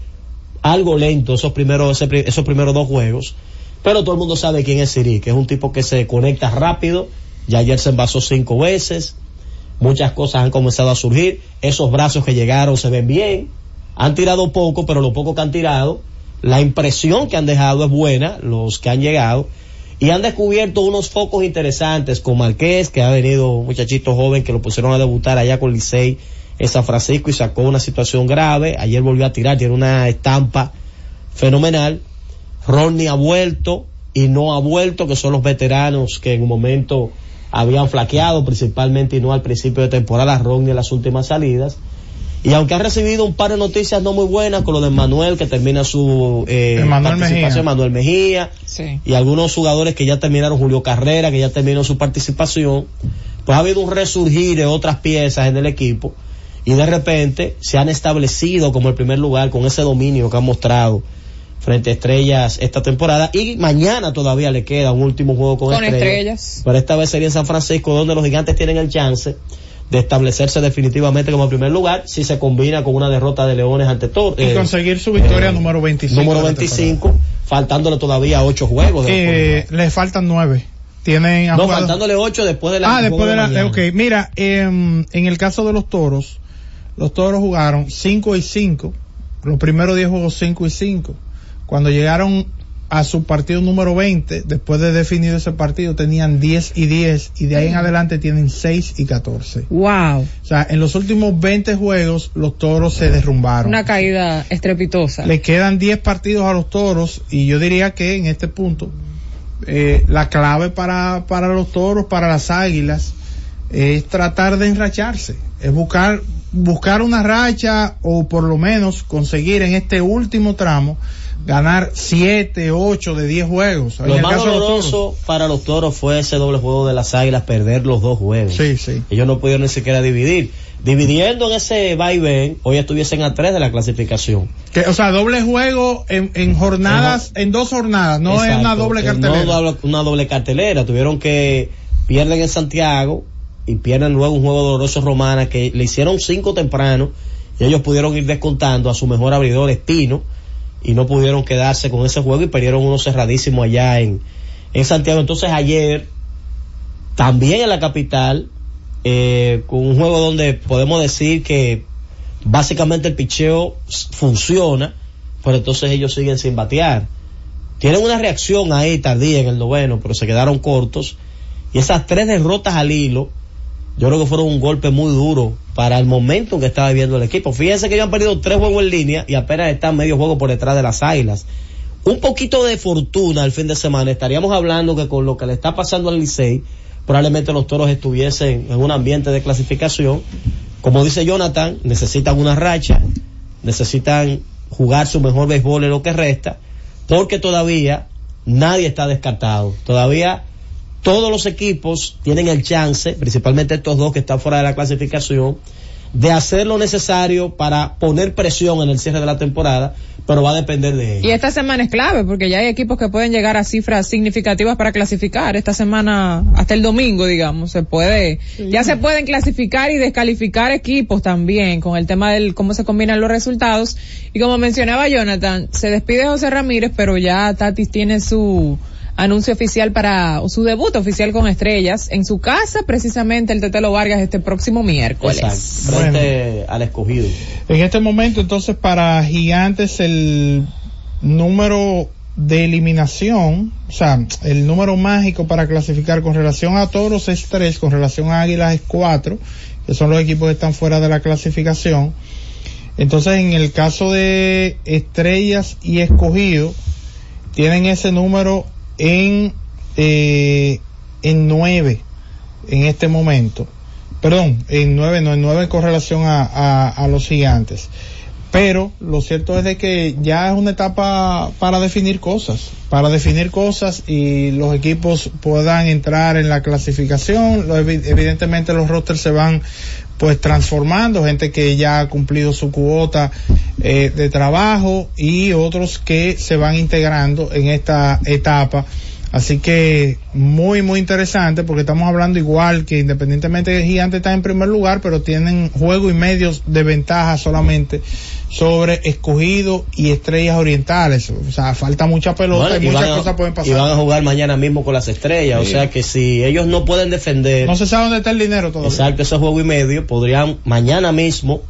Speaker 1: algo lento esos primeros, ese pri- esos primeros dos juegos. Pero todo el mundo sabe quién es Siri, que es un tipo que se conecta rápido. Ya ayer se envasó cinco veces. Muchas cosas han comenzado a surgir. Esos brazos que llegaron se ven bien. Han tirado poco, pero lo poco que han tirado, la impresión que han dejado es buena, los que han llegado. Y han descubierto unos focos interesantes con Marqués, que ha venido un muchachito joven que lo pusieron a debutar allá con Licey en San Francisco y sacó una situación grave. Ayer volvió a tirar, tiene una estampa fenomenal. Ronnie ha vuelto y no ha vuelto, que son los veteranos que en un momento habían flaqueado, principalmente y no al principio de temporada, Ronnie en las últimas salidas. Y aunque ha recibido un par de noticias no muy buenas con lo de Manuel, que termina su eh,
Speaker 2: Emmanuel
Speaker 1: participación,
Speaker 2: Mejía.
Speaker 1: Manuel Mejía,
Speaker 3: Sí.
Speaker 1: y algunos jugadores que ya terminaron, Julio Carrera, que ya terminó su participación, pues ha habido un resurgir de otras piezas en el equipo y de repente se han establecido como el primer lugar con ese dominio que han mostrado frente a Estrellas esta temporada y mañana todavía le queda un último juego con,
Speaker 3: Con estrellas.
Speaker 1: pero esta vez sería en San Francisco donde los gigantes tienen el chance de establecerse definitivamente como primer lugar si se combina con una derrota de Leones ante Tor
Speaker 2: y
Speaker 1: eh,
Speaker 2: conseguir su victoria
Speaker 1: eh,
Speaker 2: número 25.
Speaker 1: número
Speaker 2: de la
Speaker 1: 25 faltándole todavía ocho juegos de la
Speaker 2: temporada. Eh, le faltan nueve. Tienen han
Speaker 1: no,
Speaker 2: jugado-
Speaker 1: faltándole ocho después de la
Speaker 2: Ah, después de la,
Speaker 1: mañana.
Speaker 2: ok, mira, em, en el caso de los toros, los toros jugaron 5 y 5, los primeros 10 juegos 5 y 5. Cuando llegaron a su partido número 20, después de definido ese partido, tenían 10 y 10, y de ahí en adelante tienen 6 y 14.
Speaker 3: Wow.
Speaker 2: O sea, en los últimos 20 juegos, los toros se derrumbaron.
Speaker 3: Una caída estrepitosa.
Speaker 2: Le quedan 10 partidos a los toros y yo diría que en este punto eh, la clave para, para los toros, para las águilas, es tratar de enracharse, es buscar, buscar una racha o por lo menos conseguir en este último tramo ganar 7, 8 de 10 juegos.
Speaker 1: Lo más
Speaker 2: los
Speaker 1: doloroso para los toros fue ese doble juego de las águilas, perder los dos juegos.
Speaker 2: Sí, sí.
Speaker 1: Ellos no pudieron ni siquiera dividir. Dividiendo en ese vaivén, hoy estuviesen a tres de la clasificación.
Speaker 2: Que, o sea, doble juego en, en jornadas, en dos jornadas, no es una
Speaker 1: Exacto.
Speaker 2: doble cartelera.
Speaker 1: No doble- una doble cartelera. Tuvieron que pierden en Santiago y pierden luego un juego doloroso Romana que le hicieron cinco temprano y ellos pudieron ir descontando a su mejor abridor Espino y no pudieron quedarse con ese juego y perdieron uno cerradísimo allá en, en Santiago. Entonces ayer, también en la capital, eh, con un juego donde podemos decir que básicamente el picheo funciona, pero entonces ellos siguen sin batear. Tienen una reacción ahí tardía en el noveno, pero se quedaron cortos. Y esas tres derrotas al hilo, yo creo que fueron un golpe muy duro para el momento en que estaba viviendo el equipo. Fíjense que ellos han perdido tres juegos en línea y apenas están medio juego por detrás de las águilas. Un poquito de fortuna el fin de semana. Estaríamos hablando que con lo que le está pasando al Licey, probablemente los toros estuviesen en un ambiente de clasificación. Como dice Jonathan, necesitan una racha, necesitan jugar su mejor béisbol en lo que resta, porque todavía nadie está descartado. Todavía todos los equipos tienen el chance, principalmente estos dos que están fuera de la clasificación, de hacer lo necesario para poner presión en el cierre de la temporada, pero va a depender de
Speaker 3: Y
Speaker 1: ellos.
Speaker 3: esta semana es clave porque ya hay equipos que pueden llegar a cifras significativas para clasificar. Esta semana, hasta el domingo, digamos, se puede, ya se pueden clasificar y descalificar equipos también con el tema del cómo se combinan los resultados. Y como mencionaba Jonathan, se despide José Ramírez, pero ya Tatis tiene su anuncio oficial para su debut oficial con estrellas en su casa, precisamente el Tetelo Vargas este próximo miércoles.
Speaker 1: Exacto, frente al escogido.
Speaker 2: En este momento, entonces, para Gigantes, el número de eliminación, o sea, el número mágico para clasificar con relación a Toros es 3, con relación a Águilas es 4, que son los equipos que están fuera de la clasificación. Entonces, en el caso de Estrellas y Escogido, tienen ese número en, eh, en 9 en este momento. Perdón, en 9 no, en 9 con relación a, a, los gigantes. Pero lo cierto es de que ya es una etapa para definir cosas, para definir cosas y los equipos puedan entrar en la clasificación. Evidentemente los rosters se van pues transformando, gente que ya ha cumplido su cuota eh, de trabajo y otros que se van integrando en esta etapa. Así que muy, muy interesante porque estamos hablando igual que independientemente de Gigante está en primer lugar, pero tienen juego y medios de ventaja solamente sobre escogido y estrellas orientales. O sea, falta mucha pelota
Speaker 1: Bueno,
Speaker 2: y
Speaker 1: y,
Speaker 2: muchas
Speaker 1: a,
Speaker 2: cosas pueden
Speaker 1: y van a
Speaker 2: pasar.
Speaker 1: jugar mañana mismo con las estrellas.
Speaker 2: Sí.
Speaker 1: O sea que si ellos no pueden defender
Speaker 2: No se sabe dónde está el dinero todavía.
Speaker 1: exacto ese juego y medio, podrían mañana mismo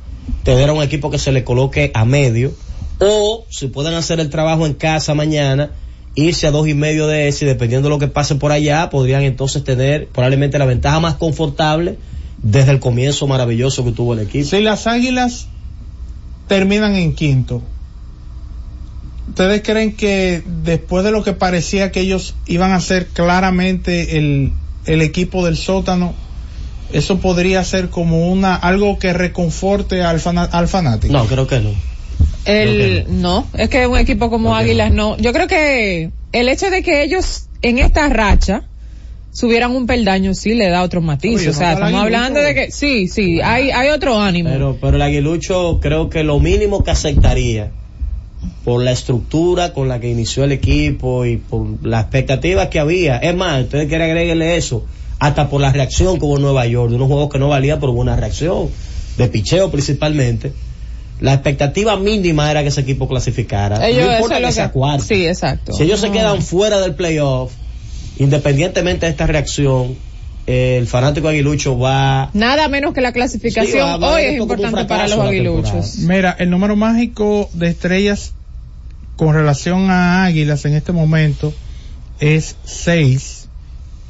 Speaker 1: tener a un equipo que se le coloque a medio. O si pueden hacer el trabajo en casa mañana, irse a dos y medio de ese dependiendo de lo que pase por allá, podrían entonces tener probablemente la ventaja más confortable desde el comienzo maravilloso que tuvo el equipo.
Speaker 2: Si las águilas terminan en quinto, ¿ustedes creen que después de lo que parecía que ellos iban a ser claramente el, el equipo del sótano, eso podría ser como una algo que reconforte al, fana- al fanático?
Speaker 1: No, creo que no.
Speaker 3: El, no, es que un equipo como Águilas no. Yo creo que el hecho de que ellos en esta racha subieran un peldaño sí le da otro matiz.
Speaker 2: Oye,
Speaker 3: o sea, estamos
Speaker 2: Aguilucho.
Speaker 3: hablando de que sí, sí, hay, hay otro ánimo.
Speaker 1: Pero, pero el aguilucho creo que lo mínimo que aceptaría por la estructura con la que inició el equipo y por las expectativas que había. Es más, ustedes quieren agregarle eso, hasta por la reacción que hubo en Nueva York, de unos juegos que no valía, hubo una reacción, de picheo principalmente. La expectativa mínima era que ese equipo clasificara.
Speaker 3: Ellos,
Speaker 1: no
Speaker 3: eso
Speaker 1: importa que sea cuarto.
Speaker 3: Sí, exacto.
Speaker 1: Si ellos se quedan fuera del playoff, independientemente de esta reacción, eh, el fanático aguilucho va
Speaker 3: Nada menos que la
Speaker 1: Sí,
Speaker 3: clasificación
Speaker 1: va- va a
Speaker 3: hoy es importante para los aguiluchos.
Speaker 2: Mira, el número mágico de estrellas con relación a águilas en este momento es 6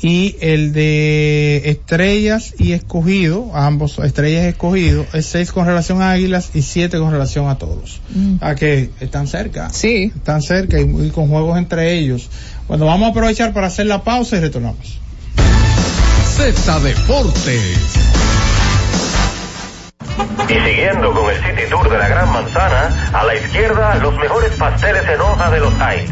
Speaker 2: y el de estrellas y escogido, ambos estrellas y escogido, es 6 con relación a águilas y 7 con relación a todos. A que están cerca.
Speaker 3: Sí.
Speaker 2: Están cerca y, y con juegos entre ellos. Bueno, vamos a aprovechar para hacer la pausa y retornamos.
Speaker 5: Z Deportes.
Speaker 10: Y siguiendo con el City Tour de la Gran Manzana, a la izquierda los mejores pasteles en hoja de los Heights.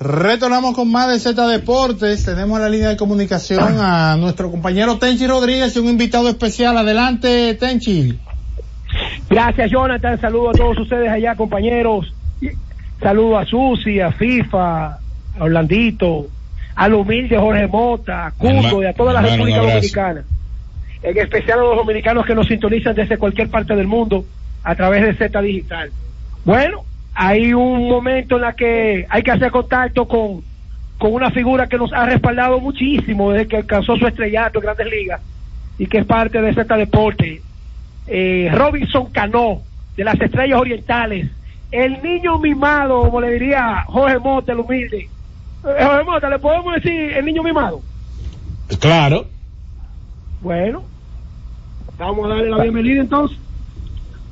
Speaker 2: Retornamos con más de Z Deportes. Tenemos en la línea de comunicación a nuestro compañero Tenchi Rodríguez y un invitado especial. Adelante, Tenchi.
Speaker 11: Gracias, Jonathan. Saludo a todos ustedes allá, compañeros. Saludo a Susi, a FIFA, a Orlandito, al humilde Jorge Mota, a Cuco y a toda la
Speaker 4: Hermano,
Speaker 11: República. Dominicana. En especial a los dominicanos que nos sintonizan desde cualquier parte del mundo a través de Z Digital. Bueno, hay un momento en la que hay que hacer contacto con, con una figura que nos ha respaldado muchísimo desde que alcanzó su estrellato en Grandes Ligas y que es parte de Z Deporte. Eh, Robinson Cano, de las Estrellas Orientales, el niño mimado, como le diría Jorge Mota, el humilde. Eh, Jorge Mota, ¿le podemos decir el niño mimado?
Speaker 4: Claro.
Speaker 11: Bueno, vamos a darle la bienvenida entonces.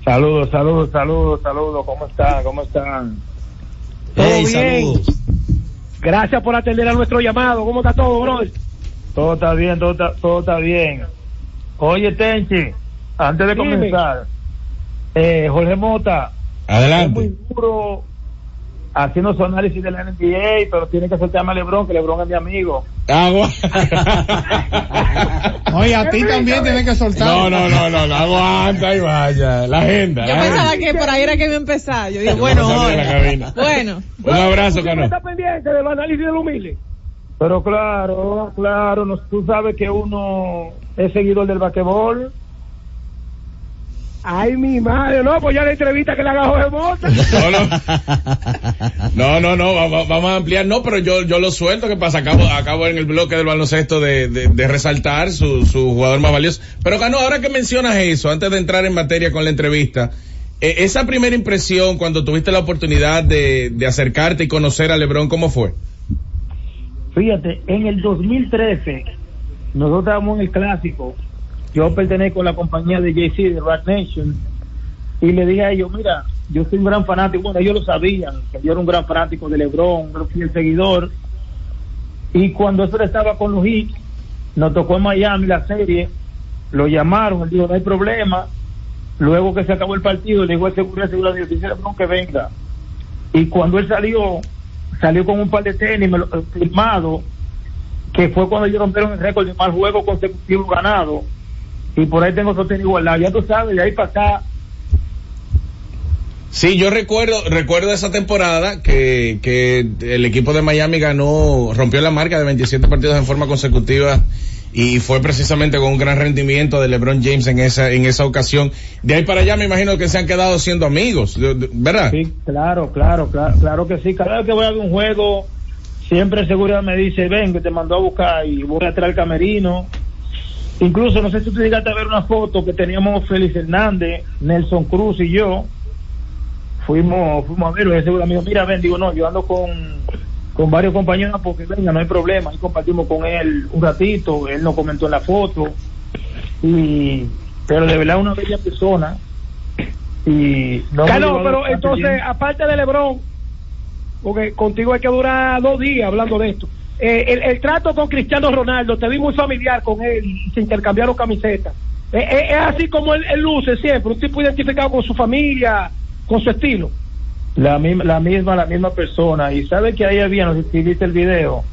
Speaker 12: Saludos, saludos, saludos, saludos. ¿Cómo están? ¿Cómo están?
Speaker 11: Todo bien. Gracias por atender a nuestro llamado. ¿Cómo está todo, brother?
Speaker 12: Todo está bien, todo está, todo está bien. Oye, Tenchi, antes de
Speaker 11: Dime.
Speaker 12: comenzar, eh, Jorge Mota,
Speaker 4: Adelante.
Speaker 12: es muy duro haciendo su análisis de la NBA, pero tiene que soltarme a Lebron, que Lebron es mi amigo.
Speaker 4: Agua.
Speaker 2: Oye, a ti también tienes que soltar.
Speaker 4: No, no, no, no, no, aguanta y vaya. La agenda.
Speaker 3: Yo
Speaker 4: la
Speaker 3: pensaba
Speaker 4: agenda.
Speaker 3: que por ahí era que iba a empezar. Yo dije,
Speaker 4: Yo
Speaker 3: bueno,
Speaker 4: cabina.
Speaker 3: bueno.
Speaker 4: Un abrazo, Cano.
Speaker 11: está pendiente del análisis del humilde.
Speaker 12: Pero claro, claro, no- tú sabes que uno es seguidor del basquetbol.
Speaker 11: Ay, mi madre, no, pues ya la entrevista que le haga Jorge Mota.
Speaker 4: No, no, no, va- va- vamos a ampliar. No, pero yo, yo lo suelto. ¿Qué pasa? Acabo, acabo en el bloque del baloncesto de, de, de resaltar su, su jugador más valioso. Pero, Cano, ahora que mencionas eso, antes de entrar en materia con la entrevista, eh, esa primera impresión cuando tuviste la oportunidad de, de acercarte y conocer a Lebron, ¿cómo fue?
Speaker 12: Fíjate, en el 2013, nosotros estábamos en el clásico. Yo pertenezco a la compañía de JC, de Rat Nation, y le dije a ellos, mira, yo soy un gran fanático, bueno, ellos lo sabían, que yo era un gran fanático de LeBron, un fiel seguidor. Y cuando eso estaba con los Heat, nos tocó en Miami la serie, lo llamaron, él dijo, no hay problema. Luego que se acabó el partido, le dijo al seguridad, seguridad, dijo, que venga. Y cuando él salió, salió con un par de tenis me lo- eh, firmado, que fue cuando ellos rompieron el récord de más juegos consecutivos ganados. Y por ahí tengo otro tenis igualdad. Ya tú sabes, de ahí para acá,
Speaker 4: Sí, yo recuerdo, recuerdo esa temporada que, que el equipo de Miami ganó, rompió la marca de 27 partidos en forma consecutiva y fue precisamente con un gran rendimiento de LeBron James en esa, en esa ocasión. De ahí para allá me imagino que se han quedado siendo amigos, ¿verdad?
Speaker 12: Sí, claro, claro, claro, claro que sí. Cada vez que voy a un juego, siempre seguridad me dice, ven, que te mandó a buscar y voy a traer el camerino. Incluso, no sé si tú llegaste a ver una foto que teníamos Félix Hernández, Nelson Cruz y yo. Fuimos, fuimos a verlo y ese amigo, mira, ven, digo, no, yo ando con, con varios compañeros porque venga, no hay problema. Y compartimos con él un ratito, él nos comentó en la foto. Y, pero de verdad una bella persona. Y no
Speaker 11: Carlos, pero entonces, aparte de Lebron, porque contigo hay que durar dos días hablando de esto. Eh, el, trato con Cristiano Ronaldo, te vi muy familiar con él y se intercambiaron camisetas. Eh, eh, es así como él, luce siempre, un tipo identificado con su familia, con su estilo.
Speaker 12: La misma, la misma, la misma persona. Y sabe que ahí había, no sé si el video,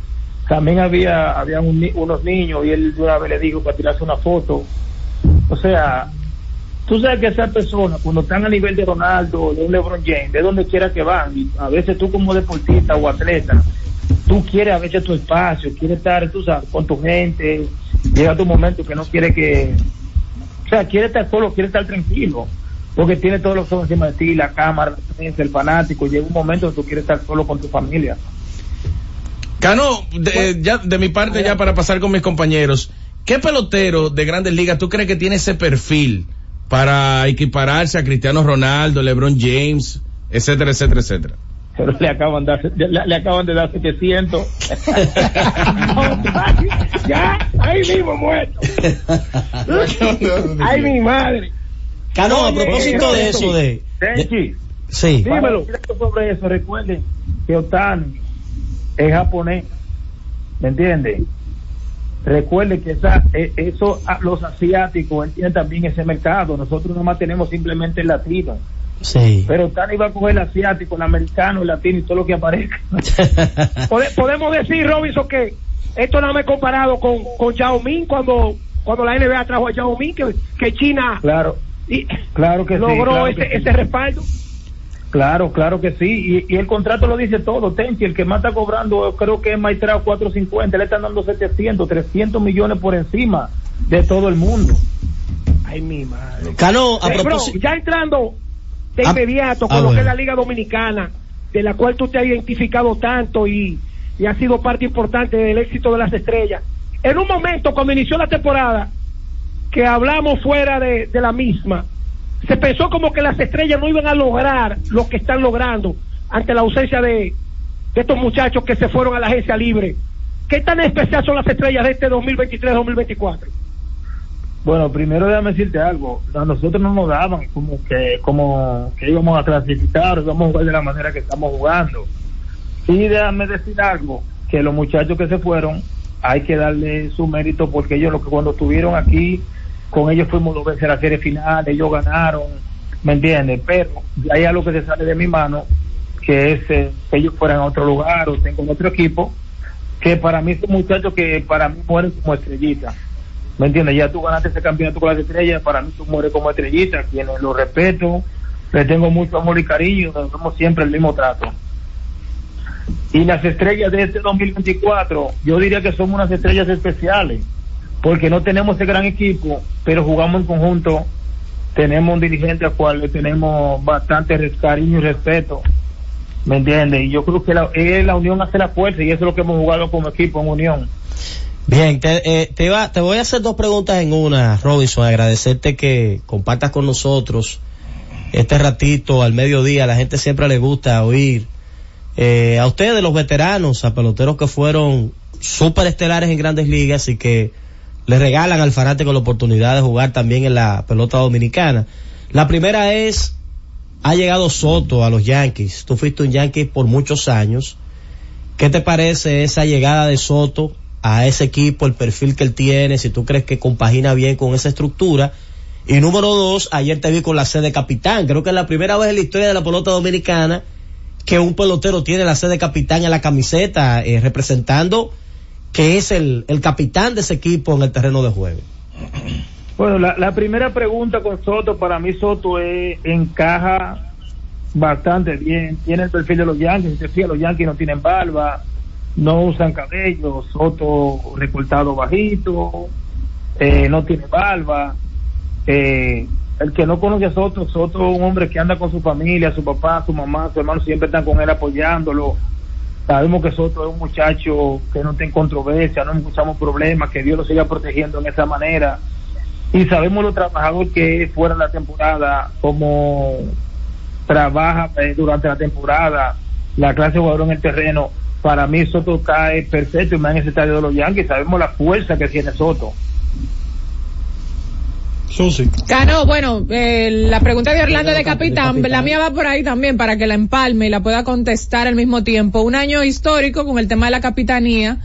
Speaker 12: también había, había un unos niños y él de una vez le dijo para tirarse una foto. O sea, tú sabes que esas personas, cuando están a nivel de Ronaldo, de un LeBron James, de donde quiera que van, a veces tú como deportista o atleta, tú quieres a veces tu espacio, quieres estar, tú sabes, con tu gente, llega tu momento que no quiere que, o sea, quiere estar solo, quiere estar tranquilo, porque tiene todos los ojos encima de ti, la cámara, el fanático, llega un momento que tú quieres estar solo con tu familia.
Speaker 4: Cano, de, ya, de mi parte ya para pasar con mis compañeros, ¿qué pelotero de grandes ligas tú crees que tiene ese perfil para equipararse a Cristiano Ronaldo, LeBron James, etcétera, etcétera, etcétera?
Speaker 12: Pero le acaban de dar, le, le acaban de dar 700.
Speaker 11: ya, ahí mismo muerto. Ay, mi madre.
Speaker 1: Cano, a propósito de eso de... Sí.
Speaker 12: algo sobre eso, recuerden que Otani es japonés, ¿me entiende? Recuerden que esa, eh, eso, los asiáticos entienden también ese mercado, nosotros nomás tenemos simplemente el latino,
Speaker 1: Sí.
Speaker 12: pero Otani va a coger el asiático, el americano, el latino y todo lo que aparezca.
Speaker 11: Pode- podemos decir, Robinson, que esto no me he comparado con, con Yao Ming cuando, cuando la NBA trajo a Yao Ming, que, que China
Speaker 12: Claro,
Speaker 11: y-
Speaker 12: claro que sí,
Speaker 11: logró
Speaker 12: claro
Speaker 11: ese,
Speaker 12: que sí.
Speaker 11: ese respaldo.
Speaker 12: Claro, claro que sí. Y, y el contrato lo dice todo. Tenchi, el que más está cobrando, creo que es Maitrao 450. Le están dando 700, 300 millones por encima de todo el mundo.
Speaker 11: Ay, mi madre.
Speaker 1: Cano, a
Speaker 11: Eh, bro, ya entrando de
Speaker 1: Ah,
Speaker 11: inmediato con
Speaker 1: ah,
Speaker 11: lo que es la Liga Dominicana, de la cual tú te has identificado tanto y, y has sido parte importante del éxito de las estrellas. En un momento, cuando inició la temporada, que hablamos fuera de, de la misma, se pensó como que las estrellas no iban a lograr lo que están logrando ante la ausencia de, de estos muchachos que se fueron a la agencia libre. ¿Qué tan especial son las estrellas de este 2023-2024?
Speaker 12: Bueno, primero déjame decirte algo. A nosotros no nos daban como que, como que íbamos a clasificar, íbamos a jugar de la manera que estamos jugando. Y déjame decir algo, que los muchachos que se fueron, hay que darle su mérito porque ellos lo que cuando estuvieron aquí, con ellos fuimos dos veces a la serie final, ellos ganaron, ¿me entiendes? Pero hay algo que se sale de mi mano, que es eh, que ellos fueran a otro lugar o tengan otro equipo, que para mí son muchachos que para mí mueren como estrellitas. ¿Me entiendes? Ya tú ganaste ese campeonato con las estrellas, para mí tú mueres como estrellita, quienes lo respeto, le tengo mucho amor y cariño, nos damos siempre el mismo trato. Y las estrellas de este 2024, yo diría que somos unas estrellas especiales, porque no tenemos ese gran equipo, pero jugamos en conjunto, tenemos un dirigente al cual le tenemos bastante cariño y respeto, ¿me entiendes? Y yo creo que la, la unión hace la fuerza y eso es lo que hemos jugado como equipo en unión.
Speaker 1: Bien, te, eh, te, te voy a hacer dos preguntas en una, Robinson. Agradecerte que compartas con nosotros este ratito al mediodía. La gente siempre le gusta oír eh, a ustedes, los veteranos, a peloteros que fueron súper estelares en grandes ligas y que le regalan al fanático la oportunidad de jugar también en la pelota dominicana. La primera es, ha llegado Soto a los Yankees. Tú fuiste un Yankee por muchos años. ¿Qué te parece esa llegada de Soto a ese equipo, el perfil que él tiene, si tú crees que compagina bien con esa estructura? Y número dos, ayer te vi con la sede capitán. Creo que es la primera vez en la historia de la pelota dominicana que un pelotero tiene la sede capitán en la camiseta, eh, representando que es el, el capitán de ese equipo en el terreno de juego.
Speaker 12: Bueno, la, la primera pregunta con Soto, para mí Soto es, encaja bastante bien. Tiene el perfil de los Yankees. Si te los Yankees no tienen barba, no usan cabello, Soto recortado bajito, eh, no tiene barba. Eh, el que no conoce a Soto, Soto es un hombre que anda con su familia, su papá, su mamá, su hermano, siempre están con él apoyándolo. Sabemos que Soto es un muchacho que no tiene controversia, no escuchamos problemas, que Dios lo siga protegiendo en esa manera. Y sabemos lo trabajador que es fuera de la temporada, como trabaja eh, durante la temporada, la clase de jugador en el terreno. Para mí Soto cae perfecto y más en ese estadio de los Yankees. Sabemos la fuerza que tiene Soto.
Speaker 2: Susi.
Speaker 3: Cano, bueno, eh, la pregunta de Orlando de capitán, la mía va por ahí también para que la empalme y la pueda contestar al mismo tiempo. Un año histórico con el tema de la capitanía.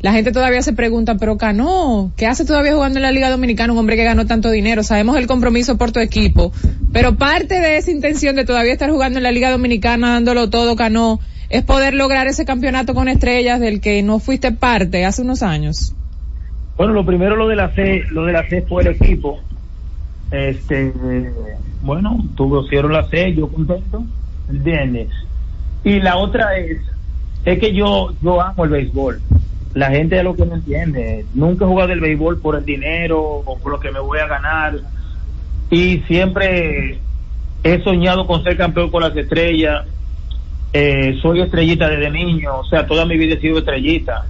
Speaker 3: La gente todavía se pregunta, pero Cano, ¿qué hace todavía jugando en la Liga Dominicana un hombre que ganó tanto dinero? Sabemos el compromiso por tu equipo, pero parte de esa intención de todavía estar jugando en la Liga Dominicana dándolo todo, Cano, es poder lograr ese campeonato con estrellas del que no fuiste parte hace unos años.
Speaker 12: Bueno, lo primero lo de la C, lo de la C fue el equipo. Este, bueno, tuvieron la C, yo contento, ¿entiendes? Y la otra es, es que yo, yo amo el béisbol. La gente es lo que no entiende. Nunca he jugado el béisbol por el dinero o por lo que me voy a ganar. Y siempre he soñado con ser campeón con las estrellas. Eh, soy estrellita desde niño, o sea, toda mi vida he sido estrellita.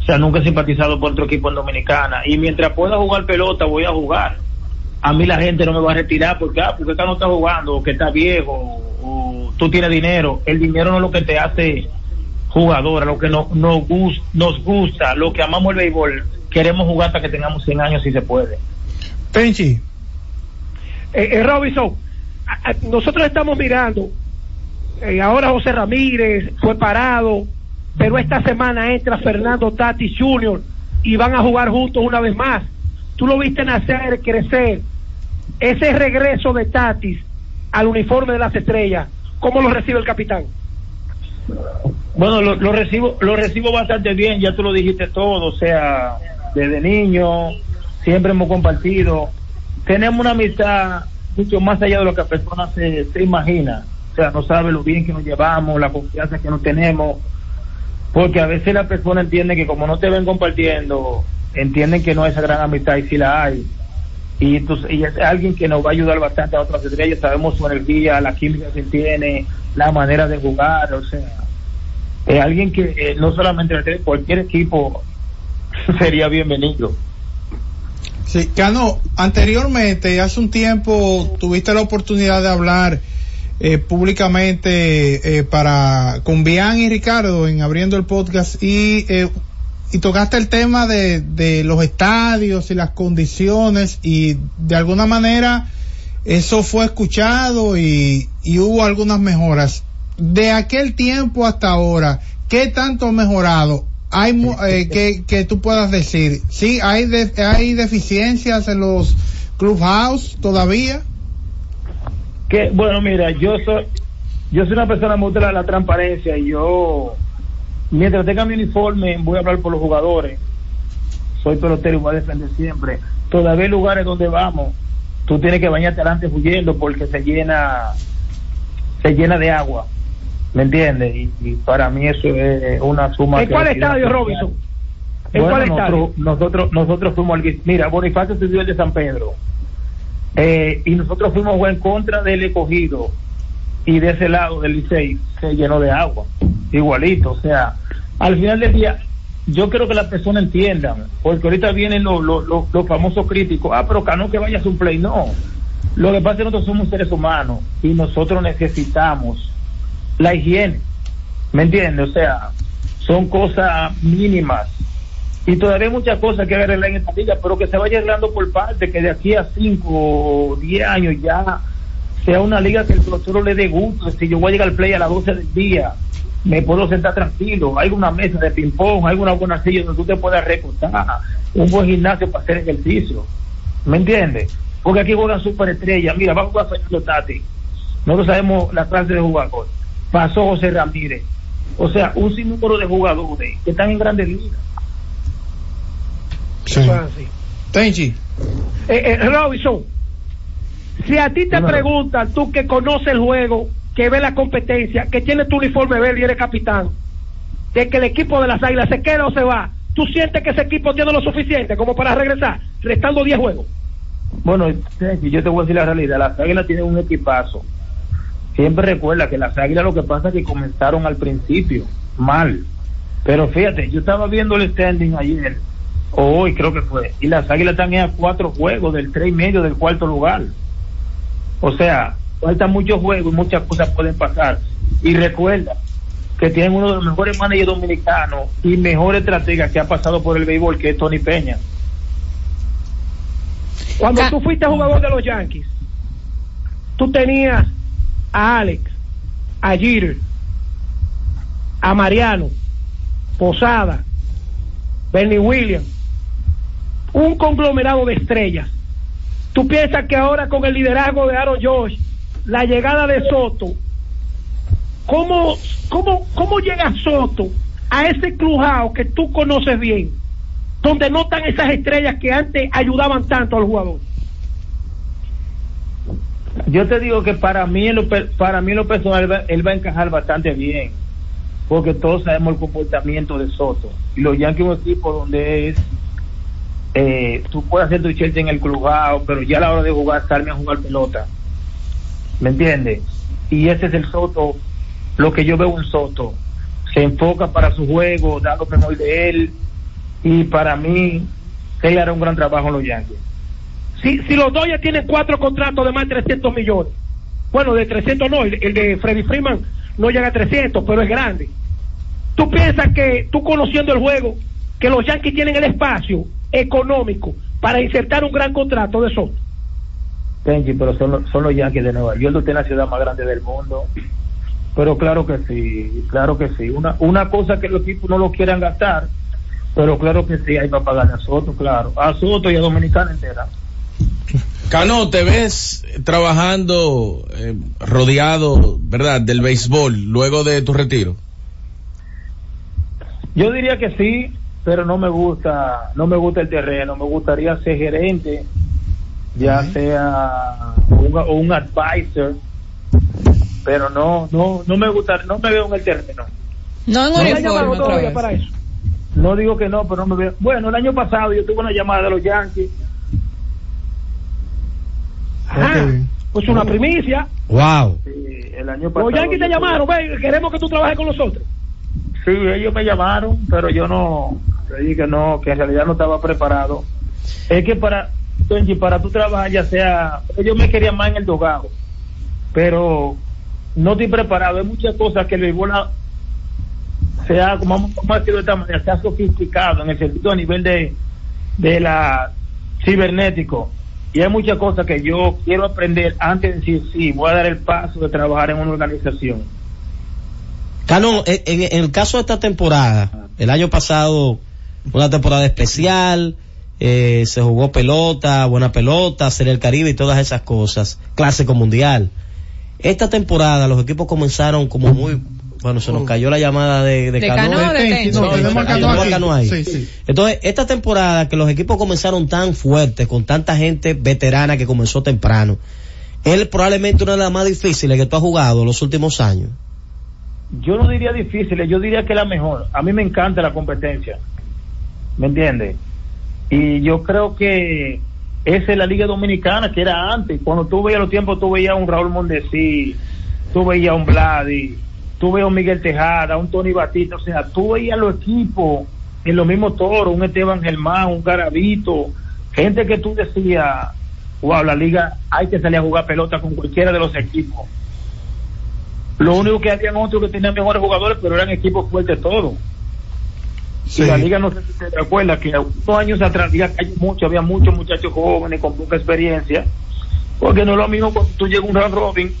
Speaker 12: O sea, nunca he simpatizado por otro equipo en Dominicana. Y mientras pueda jugar pelota, voy a jugar. A mí la gente no me va a retirar porque, ah, porque acá no está jugando, o que está viejo, o tú tienes dinero. El dinero no es lo que te hace jugadora, lo que no, nos, nos gusta, lo que amamos el béisbol. Queremos jugar hasta que tengamos 100 años si se puede.
Speaker 2: Penchi.
Speaker 11: Eh, eh, Robinson, nosotros estamos mirando, eh, ahora José Ramírez fue parado, pero esta semana entra Fernando Tatis Jr. y van a jugar juntos una vez más. Tú lo viste nacer, crecer. Ese regreso de Tatis al uniforme de las estrellas, ¿cómo lo recibe el capitán?
Speaker 12: Bueno, lo, lo recibo, lo recibo bastante bien, ya tú lo dijiste todo, o sea, desde niño, siempre hemos compartido, tenemos una amistad mucho más allá de lo que la persona se imagina, o sea, no sabe lo bien que nos llevamos, la confianza que nos tenemos, porque a veces la persona entiende que como no te ven compartiendo, entienden que no hay esa gran amistad y sí la hay. Y, entonces, y es alguien que nos va a ayudar bastante a otras estrellas, sabemos su energía, la química que tiene, la manera de jugar, o sea, es alguien que eh, no solamente cualquier equipo sería bienvenido.
Speaker 2: Sí, Cano, anteriormente, hace un tiempo, tuviste la oportunidad de hablar eh, públicamente eh, para con Bian y Ricardo en abriendo el podcast y eh, y tocaste el tema de, de los estadios y las condiciones y de alguna manera eso fue escuchado y, y hubo algunas mejoras. De aquel tiempo hasta ahora, ¿qué tanto ha mejorado? Hay eh, que, que tú puedas decir, sí, hay de- hay deficiencias en los clubhouse todavía.
Speaker 12: Que bueno, mira, yo soy yo soy una persona muy de la, la transparencia y yo mientras tenga mi uniforme voy a hablar por los jugadores. Soy pelotero y voy a defender siempre. Todavía hay lugares donde vamos, tú tienes que bañarte adelante huyendo porque se llena se llena de agua. ¿Me entiendes? Y, y para mí eso es una suma.
Speaker 11: ¿En cuál estadio. Robinson? ¿En
Speaker 12: Bueno,
Speaker 11: cuál estadio?
Speaker 12: nosotros, nosotros, nosotros fuimos al mira, Bonifacio estudió el de San Pedro. Eh, y nosotros fuimos en contra del escogido y de ese lado del Licey se llenó de agua, igualito, o sea, al final del día yo creo que las personas entiendan, porque ahorita vienen los, los, los, los famosos críticos, ah, pero Cano que vaya a su play, no, lo que pasa es que nosotros somos seres humanos y nosotros necesitamos la higiene, ¿me entiendes? O sea, son cosas mínimas y todavía hay muchas cosas que arreglar en esta liga, pero que se vaya arreglando por parte, que de aquí a 5 o 10 años ya sea una liga que el profesor le dé gusto. Si yo voy a llegar al play a las 12 del día, me puedo sentar tranquilo. Hay una mesa de ping-pong, hay una buena silla donde tú te puedas recostar, un buen gimnasio para hacer ejercicio. ¿Me entiendes? Porque aquí juegan superestrellas. Mira, va a Fernando Tati. Nosotros sabemos la clase de jugador. Pasó José Ramírez. O sea, un sinnúmero de jugadores que están en grandes ligas.
Speaker 11: Eh, eh, Robinson, si a ti te
Speaker 12: Dímelo.
Speaker 11: preguntan, tú que conoces el juego que ve la competencia, que tiene tu uniforme verde y eres capitán, de que el equipo de las águilas se queda o se va, ¿tú sientes que ese equipo tiene lo suficiente como para regresar, restando 10 juegos?
Speaker 12: Bueno, Tenchi, yo te voy a decir la realidad. Las águilas tienen un equipazo. Siempre recuerda que las águilas lo que pasa es que comenzaron al principio mal. Pero fíjate, yo estaba viendo el standing ayer, hoy creo que fue, y las águilas están a cuatro juegos del tres y medio del cuarto lugar. O sea, faltan muchos juegos y muchas cosas pueden pasar. Y recuerda que tienen uno de los mejores managers dominicanos y mejor estratega que ha pasado por el béisbol, que es Tony Peña.
Speaker 11: Cuando tú fuiste jugador de los Yankees, tú tenías a Alex, a Jeter, a Mariano, Posada, Bernie Williams, un conglomerado de estrellas. ¿Tú piensas que ahora con el liderazgo de Aaron Josh, la llegada de Soto, ¿cómo, cómo, cómo llega Soto a ese clubhouse que tú conoces bien, donde no están esas estrellas que antes ayudaban tanto al jugador?
Speaker 12: Yo te digo que para mí, en lo, para mí en lo personal, él va, él va a encajar bastante bien, porque todos sabemos el comportamiento de Soto. Y los Yankees es un equipo donde es, eh, tú puedes hacer tu Chelsea en el clubhouse, pero ya a la hora de jugar, salme a jugar pelota. ¿Me entiendes? Y ese es el Soto, lo que yo veo en Soto. Se enfoca para su juego, da lo mejor de él, y para mí, él hará un gran trabajo en los Yankees.
Speaker 11: Si, si los Dodgers tienen cuatro contratos de más de 300 millones, bueno, de 300 no, el, el de Freddy Freeman no llega a 300, pero es grande. ¿Tú piensas que, tú conociendo el juego, que los Yankees tienen el espacio económico para insertar un gran contrato de Soto?
Speaker 12: Benji, pero son, los- son los Yankees de Nueva York, usted es la ciudad más grande del mundo. Pero claro que sí, claro que sí. Una, una cosa que los equipos no lo quieran gastar, pero claro que sí, hay para pagarle a Soto, claro. A Soto y a Dominicana entera.
Speaker 4: Cano, ¿te ves trabajando eh, rodeado, verdad, del béisbol luego de tu retiro?
Speaker 12: Yo diría que sí, pero no me gusta, no me gusta el terreno. Me gustaría ser gerente, ya sea un, o un advisor, pero no, no, no me gusta, no me veo en el terreno.
Speaker 3: No en
Speaker 12: No me
Speaker 3: uniforme
Speaker 12: llamaron
Speaker 3: otra
Speaker 12: todavía
Speaker 3: vez.
Speaker 12: para eso. No digo que no, pero no me veo. Bueno, el año pasado yo tuve una llamada de los Yankees.
Speaker 11: Ah, pues una primicia.
Speaker 1: Wow.
Speaker 12: Sí, el año pasado.
Speaker 11: Los Yankees te llamaron, ven, queremos que tú trabajes con nosotros.
Speaker 12: Sí, ellos me llamaron, pero yo no, que no, que en realidad no estaba preparado. Es que para, Benji, para tu trabajar, ya sea, ellos me querían más en el dogado, pero no estoy preparado. Hay muchas cosas que el béisbol ha- se ha, como vamos a decirlo de esta manera, se ha sofisticado en el sentido a nivel de, de la cibernético. Y hay muchas cosas que yo quiero aprender antes de decir, sí, voy a dar el paso de trabajar en una organización.
Speaker 1: Cano, en- en el caso de esta temporada, el año pasado, una temporada especial, eh, se jugó pelota, buena pelota, Serie del Caribe y todas esas cosas, clásico mundial. Esta temporada los equipos comenzaron como muy, bueno, se nos cayó la llamada de, de,
Speaker 3: De
Speaker 1: Cano.
Speaker 3: De.
Speaker 2: No,
Speaker 1: ahí.
Speaker 2: Sí, sí.
Speaker 1: Entonces, esta temporada que los equipos comenzaron tan fuertes, con tanta gente veterana que comenzó temprano, es probablemente una de las más difíciles que tú has jugado los últimos años.
Speaker 12: yo no diría difícil, yo diría que la mejor. A mí me encanta la competencia, ¿me entiendes? Y yo creo que esa es la Liga Dominicana que era antes. Cuando tú veías los tiempos, tú veías un Raúl Mondesí, tú veías un Vladi, tú veías un Miguel Tejada, un Tony Batista, o sea, tú veías los equipos en los mismos toros, un Esteban Germán, un Garavito, gente que tú decías, wow, la liga hay que salir a jugar pelota con cualquiera de los equipos. Lo único que habían otros que tenían mejores jugadores, pero eran equipos fuertes todos.
Speaker 2: Sí.
Speaker 12: Y la liga, no sé si te recuerdas, que unos años atrás liga cayó mucho, había muchos muchachos jóvenes con poca experiencia, porque no es lo mismo cuando tú llegas a un round robin,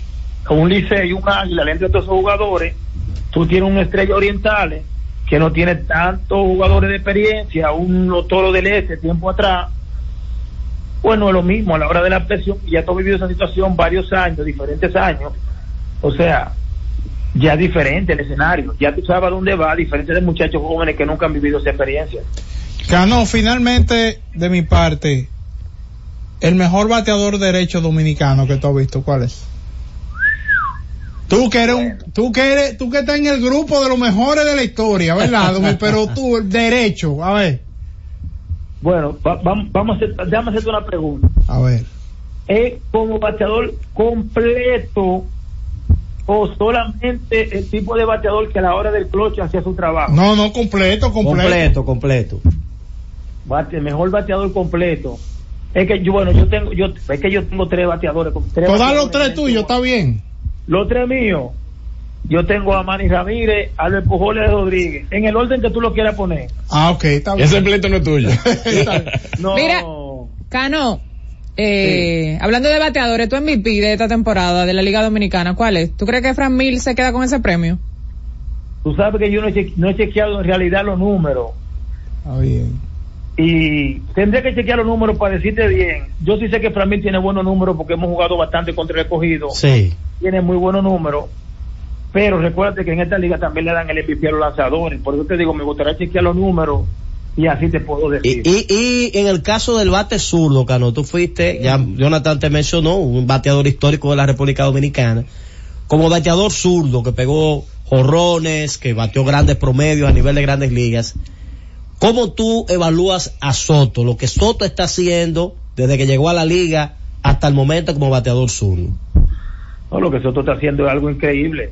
Speaker 12: con un liceo y un águila, le entran todos esos jugadores, tú tienes un estrella orientales que no tiene tantos jugadores de experiencia, un toro del este tiempo atrás, bueno, es lo mismo a la hora de la presión, y ya tú has vivido esa situación varios años, diferentes años, o sea, ya es diferente el escenario, ya tú sabes a dónde va, diferente de muchachos jóvenes que nunca han vivido esa experiencia.
Speaker 2: Cano, finalmente, de mi parte, el mejor bateador derecho dominicano que tú has visto, ¿cuál es? Tú que eres un, tú que eres, tú que estás en el grupo de los mejores de la historia, ¿verdad? Pero tú, el derecho, a ver,
Speaker 12: Bueno, va- va- vamos a hacer, déjame hacerte una pregunta.
Speaker 2: a ver.
Speaker 12: ¿Es como bateador completo o solamente el tipo de bateador que a la hora del cloche hacía su trabajo?
Speaker 2: No, no, completo, completo.
Speaker 1: Completo, completo.
Speaker 12: Bate, mejor bateador completo. Es que yo, bueno, yo tengo, yo, es que yo tengo tres bateadores. tres
Speaker 2: Todos
Speaker 12: bateadores
Speaker 2: los tres tuyos, está bien.
Speaker 12: Los tres míos. Yo tengo a Manny Ramírez, Albert Pujols y Rodríguez. En el orden que tú lo quieras poner.
Speaker 2: Ah, ok, está bien.
Speaker 4: Ese pleito no es tuyo.
Speaker 12: No.
Speaker 3: Mira, Cano, eh, hablando de bateadores, tu MVP de esta temporada de la Liga Dominicana, ¿cuál es? ¿Tú crees que Fran Mil se queda con ese premio?
Speaker 12: Tú sabes que yo no he, cheque- no he chequeado en realidad los números.
Speaker 2: Está bien.
Speaker 12: Y tendré que chequear los números para decirte bien. Yo sí sé que Framil tiene buenos números porque hemos jugado bastante contra el escogido.
Speaker 1: Sí.
Speaker 12: Tiene muy buenos números. Pero recuérdate que en esta liga también le dan el MVP a los lanzadores. Por eso te digo, me gustaría chequear los números y así te puedo decir.
Speaker 1: Y, y en el caso del bate zurdo, Cano, tú fuiste, ya Jonathan te mencionó, un bateador histórico de la República Dominicana, como bateador zurdo que pegó jorrones, que batió grandes promedios a nivel de grandes ligas. ¿Cómo tú evalúas a Soto, lo que Soto está haciendo desde que llegó a la liga hasta el momento como bateador zurdo?
Speaker 12: No, lo que Soto está haciendo es algo increíble.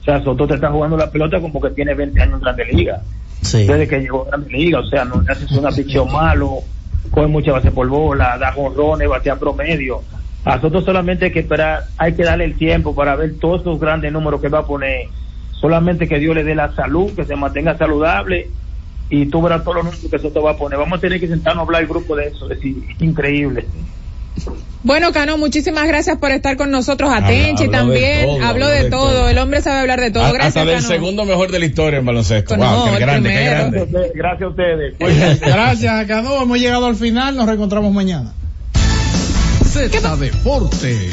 Speaker 12: O sea, Soto te está jugando la pelota como que tiene 20 años en Grande Liga.
Speaker 1: Sí.
Speaker 12: Desde que llegó a Grande Liga. O sea, no le haces una picheo malo, coge mucha base por bola, da jonrones, batea promedio. A Soto solamente hay que esperar, hay que darle el tiempo para ver todos esos grandes números que va a poner. Solamente que Dios le dé la salud, que se mantenga saludable y tú verás todos los números que Soto va a poner. Vamos a tener que sentarnos a hablar el grupo de eso, es increíble.
Speaker 3: Bueno, Cano, muchísimas gracias por estar con nosotros. A
Speaker 4: Habla-
Speaker 3: Tenchi
Speaker 4: habló de
Speaker 3: también,
Speaker 4: todo,
Speaker 3: habló de,
Speaker 4: de
Speaker 3: todo.
Speaker 4: todo.
Speaker 3: El hombre sabe hablar de todo.
Speaker 4: A-
Speaker 3: Gracias,
Speaker 4: Hasta del
Speaker 3: Cano.
Speaker 4: segundo mejor de la historia en baloncesto.
Speaker 3: No,
Speaker 4: wow, qué
Speaker 3: el
Speaker 4: grande, qué grande.
Speaker 12: Gracias a ustedes.
Speaker 2: Gracias, Cano. Hemos llegado al final. Nos reencontramos mañana.
Speaker 5: Z Deportes.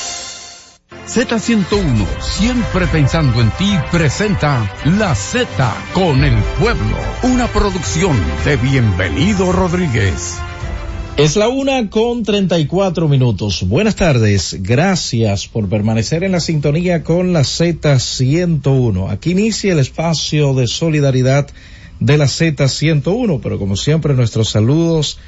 Speaker 5: Z101, siempre pensando en ti, presenta La Z con el pueblo, una producción de Bienvenido Rodríguez.
Speaker 13: Es la una con 34 minutos. Buenas tardes. Gracias por permanecer en la sintonía con la Z101. Aquí inicia el espacio de solidaridad de la Z101, pero como siempre nuestros saludos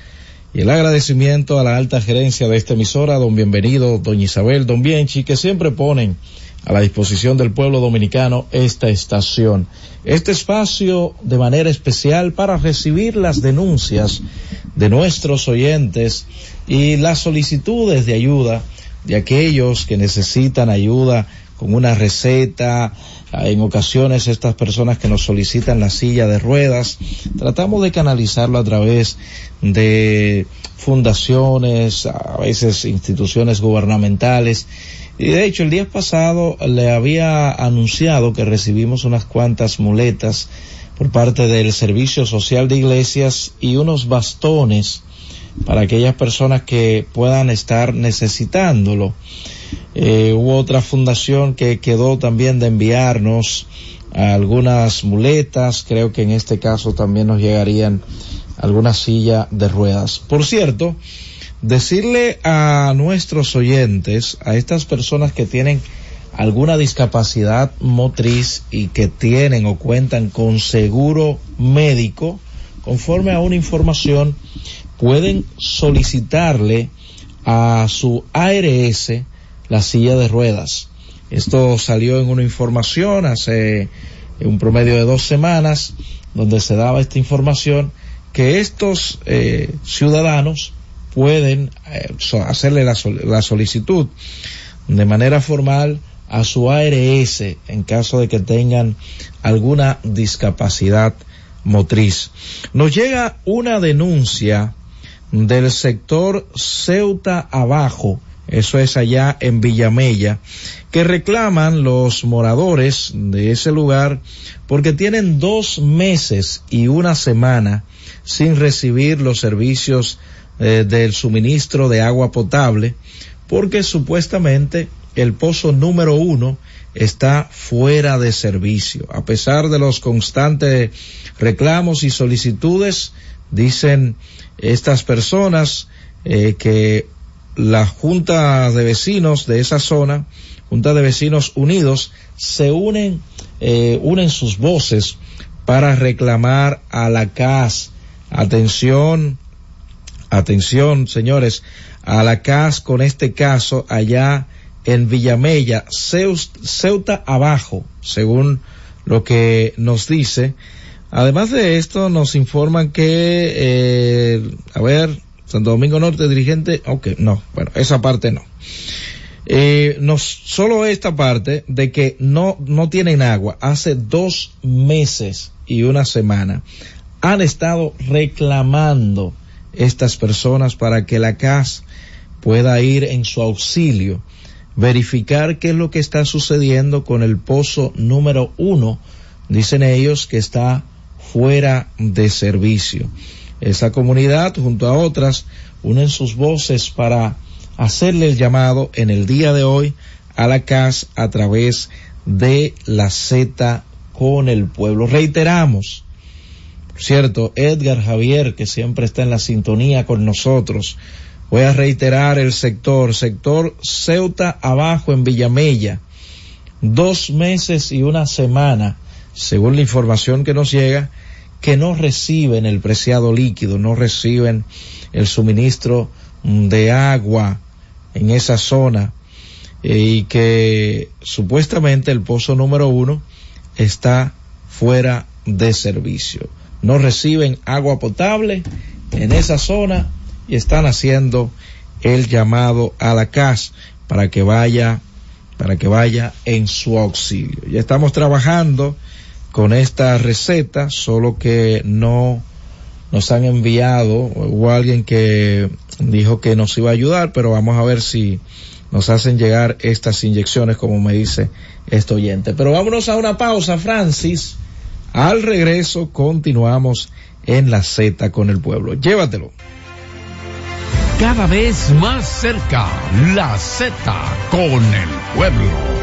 Speaker 13: y el agradecimiento a la alta gerencia de esta emisora, don Bienvenido, doña Isabel, don Bienchi, que siempre ponen a la disposición del pueblo dominicano esta estación. Este espacio de manera especial para recibir las denuncias de nuestros oyentes y las solicitudes de ayuda de aquellos que necesitan ayuda con una receta, en ocasiones estas personas que nos solicitan la silla de ruedas, tratamos de canalizarlo a través de fundaciones, a veces instituciones gubernamentales. Y de hecho el día pasado le había anunciado que recibimos unas cuantas muletas por parte del Servicio Social de Iglesias y unos bastones para aquellas personas que puedan estar necesitándolo. Eh, hubo otra fundación que quedó también de enviarnos algunas muletas, creo que en este caso también nos llegarían alguna silla de ruedas. Por cierto, decirle a nuestros oyentes, a estas personas que tienen alguna discapacidad motriz y que tienen o cuentan con seguro médico, conforme a una información, pueden solicitarle a su ARS la silla de ruedas. Esto salió en una información hace un promedio de dos semanas donde se daba esta información que estos eh, ciudadanos pueden eh, hacerle la, la, solicitud de manera formal a su ARS en caso de que tengan alguna discapacidad motriz. Nos llega una denuncia del sector Ceuta Abajo, eso es allá en Villamella, que reclaman los moradores de ese lugar porque tienen dos meses y una semana sin recibir los servicios eh, del suministro de agua potable porque supuestamente el pozo número uno está fuera de servicio. A pesar de los constantes reclamos y solicitudes, dicen estas personas eh, que la Junta de Vecinos de esa zona, Junta de Vecinos Unidos, se unen, eh, unen sus voces para reclamar a la CAS. Atención, atención, señores, a la CAS con este caso allá en Villamella, Ceuta abajo, según lo que nos dice. Además de esto, nos informan que, eh, a ver, Santo Domingo Norte, dirigente, ok, no, bueno, esa parte no. Eh, no solo esta parte de que no, no tienen agua, hace dos meses y una semana han estado reclamando estas personas para que la CAS pueda ir en su auxilio, verificar qué es lo que está sucediendo con el pozo número uno, dicen ellos que está fuera de servicio. Esa comunidad, junto a otras, unen sus voces para hacerle el llamado en el día de hoy a la CAS a través de la Z con el pueblo. Reiteramos, cierto, Edgar Javier, que siempre está en la sintonía con nosotros, voy a reiterar el sector, sector Ceuta abajo en Villamella, dos meses y una semana, según la información que nos llega, que no reciben el preciado líquido, no reciben el suministro de agua en esa zona eh, y que supuestamente el pozo número uno está fuera de servicio. No reciben agua potable en esa zona y están haciendo el llamado a la CAS para que vaya, para que vaya en su auxilio. Ya estamos trabajando con esta receta, solo que no nos han enviado, hubo alguien que dijo que nos iba a ayudar, pero vamos a ver si nos hacen llegar estas inyecciones, como me dice este oyente. Pero vámonos a una pausa, Francis. Al regreso continuamos en la Z con el pueblo. Llévatelo.
Speaker 5: Cada vez más cerca, la Z con el pueblo.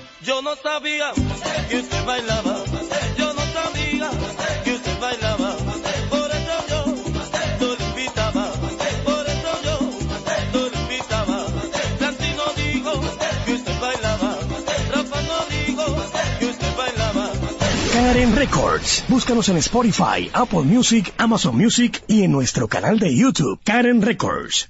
Speaker 14: Yo no sabía que usted bailaba. Yo no sabía que usted bailaba. Por eso yo no lo invitaba. Por eso yo no lo invitaba. Santi no dijo que usted bailaba. Rafa no dijo que usted bailaba.
Speaker 8: Karen Records. Búscanos en Spotify, Apple Music, Amazon Music y en nuestro canal de YouTube, Karen Records.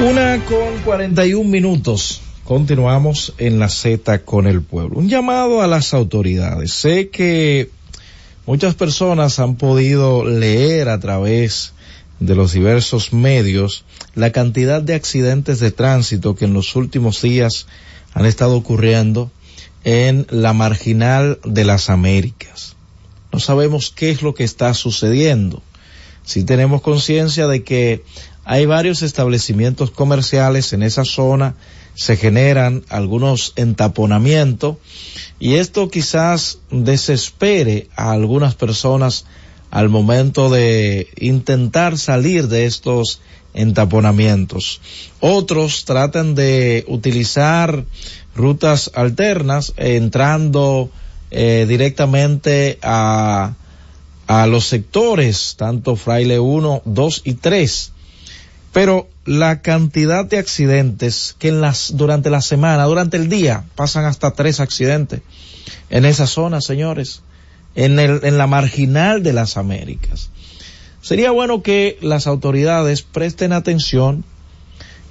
Speaker 13: Una con 41 minutos. Continuamos en la Z con el pueblo. Un llamado a las autoridades. Sé que muchas personas han podido leer a través de los diversos medios la cantidad de accidentes de tránsito que en los últimos días han estado ocurriendo en la marginal de las Américas. No sabemos qué es lo que está sucediendo. Sí tenemos conciencia de que hay varios establecimientos comerciales en esa zona, se generan algunos entaponamientos y esto quizás desespere a algunas personas al momento de intentar salir de estos entaponamientos. Otros tratan de utilizar rutas alternas entrando eh, directamente a, a los sectores, tanto Fraile 1, 2 y 3 pero la cantidad de accidentes que en las, durante la semana, durante el día, pasan hasta tres accidentes en esa zona, señores, en, el, en la marginal de las Américas. Sería bueno que las autoridades presten atención,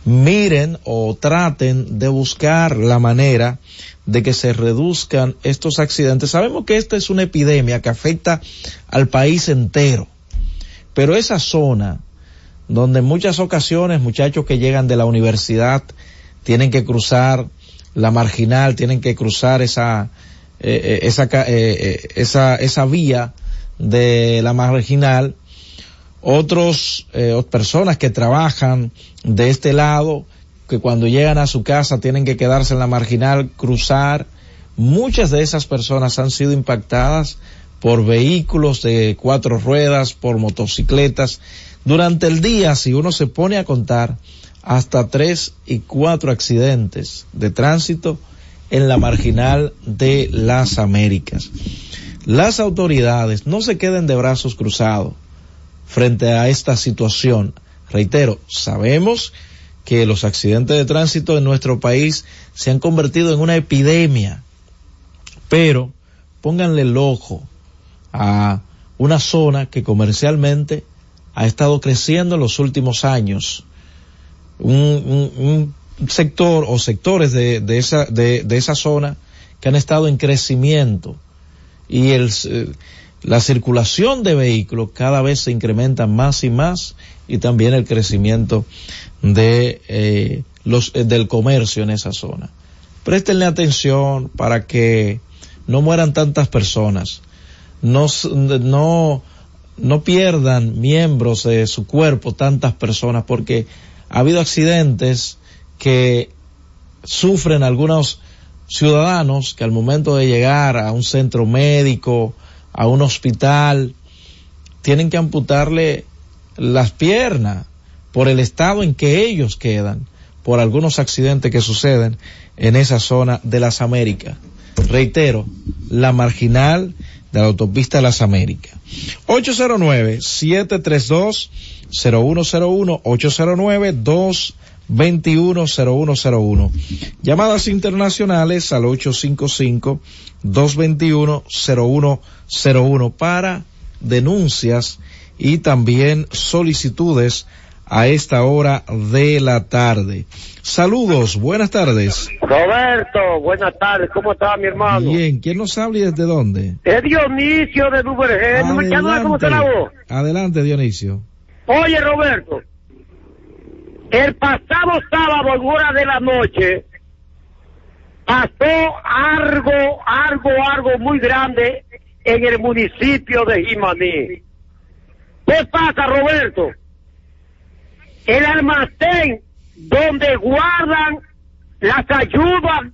Speaker 13: miren o traten de buscar la manera de que se reduzcan estos accidentes. Sabemos que esta es una epidemia que afecta al país entero, pero esa zona, donde en muchas ocasiones muchachos que llegan de la universidad tienen que cruzar la marginal, tienen que cruzar esa, eh, esa, eh, esa, esa vía de la marginal. Otros, eh, personas que trabajan de este lado, que cuando llegan a su casa tienen que quedarse en la marginal, cruzar. Muchas de esas personas han sido impactadas por vehículos de cuatro ruedas, por motocicletas. Durante el día, si uno se pone a contar, hasta tres y cuatro accidentes de tránsito en la marginal de las Américas. Las autoridades no se queden de brazos cruzados frente a esta situación. Reitero, sabemos que los accidentes de tránsito en nuestro país se han convertido en una epidemia, pero pónganle el ojo a una zona que comercialmente ha estado creciendo en los últimos años. Un, un, un sector o sectores de, de, esa, de, de, esa zona que han estado en crecimiento y el, eh, la circulación de vehículos cada vez se incrementa más y más y también el crecimiento de eh, los eh, del comercio en esa zona. Préstenle atención para que no mueran tantas personas, no, no, no pierdan miembros de su cuerpo tantas personas, porque ha habido accidentes que sufren algunos ciudadanos que al momento de llegar a un centro médico, a un hospital, tienen que amputarle las piernas por el estado en que ellos quedan, por algunos accidentes que suceden en esa zona de las Américas. Reitero, la marginal de la autopista las Américas. 809-732-0101, 809-221-0101. Llamadas internacionales al 855-221-0101 para denuncias y también solicitudes a esta hora de la tarde. Saludos, buenas tardes.
Speaker 15: Roberto, buenas tardes, ¿cómo está mi hermano?
Speaker 13: Bien, ¿quién nos habla y desde dónde?
Speaker 15: Es Dionisio de Duvergé, no me llama cómo está la voz.
Speaker 13: Adelante, Dionisio.
Speaker 15: Oye, Roberto, el pasado sábado en hora de la noche pasó algo, algo, algo muy grande en el municipio de Jimaní. ¿Qué pasa, Roberto? El almacén donde guardan las ayudas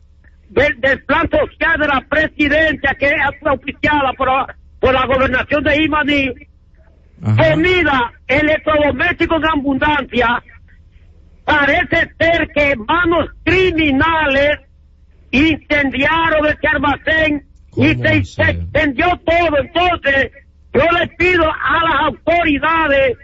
Speaker 15: del, del, plan social de la presidencia que es oficiada por, por la gobernación de Imaní, comida, electrodomésticos en abundancia, parece ser que manos criminales incendiaron este almacén y se, se extendió todo. Entonces, yo le pido a las autoridades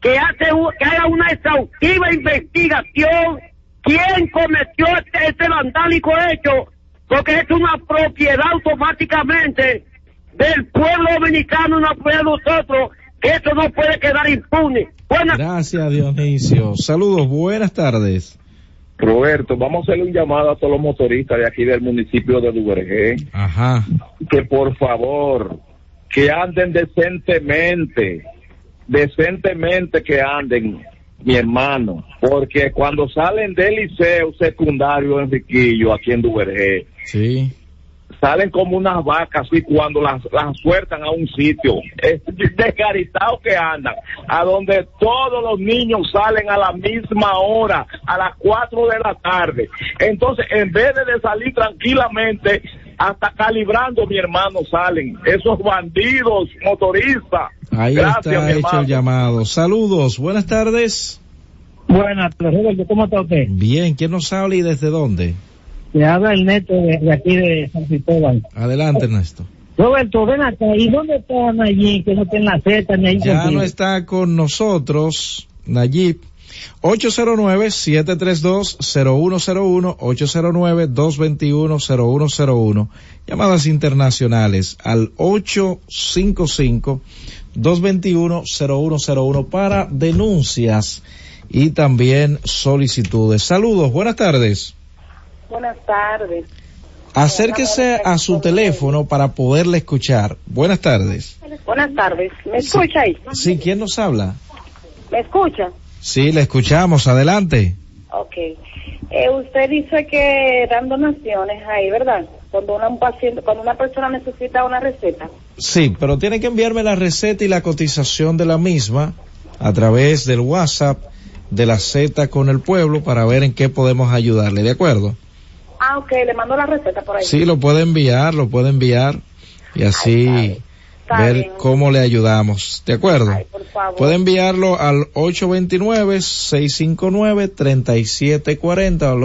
Speaker 15: que, hace, que haga una exhaustiva investigación quién cometió este, este vandálico hecho, porque es una propiedad automáticamente del pueblo dominicano, una propiedad de nosotros, que eso no puede quedar impune. Buenas
Speaker 13: Gracias, Dionisio. Saludos, buenas tardes.
Speaker 16: Roberto, vamos a hacerle un llamado a todos los motoristas de aquí del municipio de Duvergé.
Speaker 13: Ajá.
Speaker 16: Que por favor, que anden decentemente, decentemente que anden, mi hermano, porque cuando salen del liceo secundario Enriquillo, aquí en Duvergé,
Speaker 13: sí.
Speaker 16: salen como unas vacas y cuando las, las sueltan a un sitio, es descaritados que andan, a donde todos los niños salen a la misma hora, a las 4 de la tarde. Entonces, en vez de salir tranquilamente, hasta calibrando, mi hermano, salen esos bandidos motoristas.
Speaker 13: Ahí
Speaker 16: Gracias,
Speaker 13: está hecho
Speaker 16: hermano.
Speaker 13: el llamado. Saludos, buenas tardes.
Speaker 12: Buenas tardes, Roberto, ¿cómo está usted?
Speaker 13: Bien, ¿quién nos habla y desde dónde?
Speaker 12: Le habla el neto de, de aquí de San Cristóbal.
Speaker 13: Adelante, Ernesto.
Speaker 12: Roberto, ven acá, ¿y dónde están allí que no estén la Z ni ahí
Speaker 13: Ya
Speaker 12: contigo?
Speaker 13: no está con nosotros, Nayib. 809-732-0101, 809-221-0101. Llamadas internacionales al 855-221-0101 para denuncias y también solicitudes. Saludos, buenas tardes.
Speaker 17: Buenas tardes.
Speaker 13: Acérquese a su teléfono para poderle escuchar. Buenas tardes.
Speaker 17: Buenas tardes. ¿Me escucha ahí?
Speaker 13: Sí, ¿quién nos habla?
Speaker 17: ¿Me escucha?
Speaker 13: Sí, le escuchamos. Adelante.
Speaker 17: Ok. Eh, usted dice que dan donaciones ahí, ¿verdad? Cuando una, un paciente, cuando una persona necesita una receta.
Speaker 13: Sí, pero tiene que enviarme la receta y la cotización de la misma a través del WhatsApp de la Z con el pueblo para ver en qué podemos ayudarle, ¿de acuerdo?
Speaker 17: Ah, ok, le mando la receta por ahí.
Speaker 13: Sí, lo puede enviar, lo puede enviar y así
Speaker 17: Está
Speaker 13: ver
Speaker 17: bien.
Speaker 13: cómo le ayudamos. ¿De acuerdo?
Speaker 17: Por favor.
Speaker 13: Puede enviarlo al 829-659-3740 al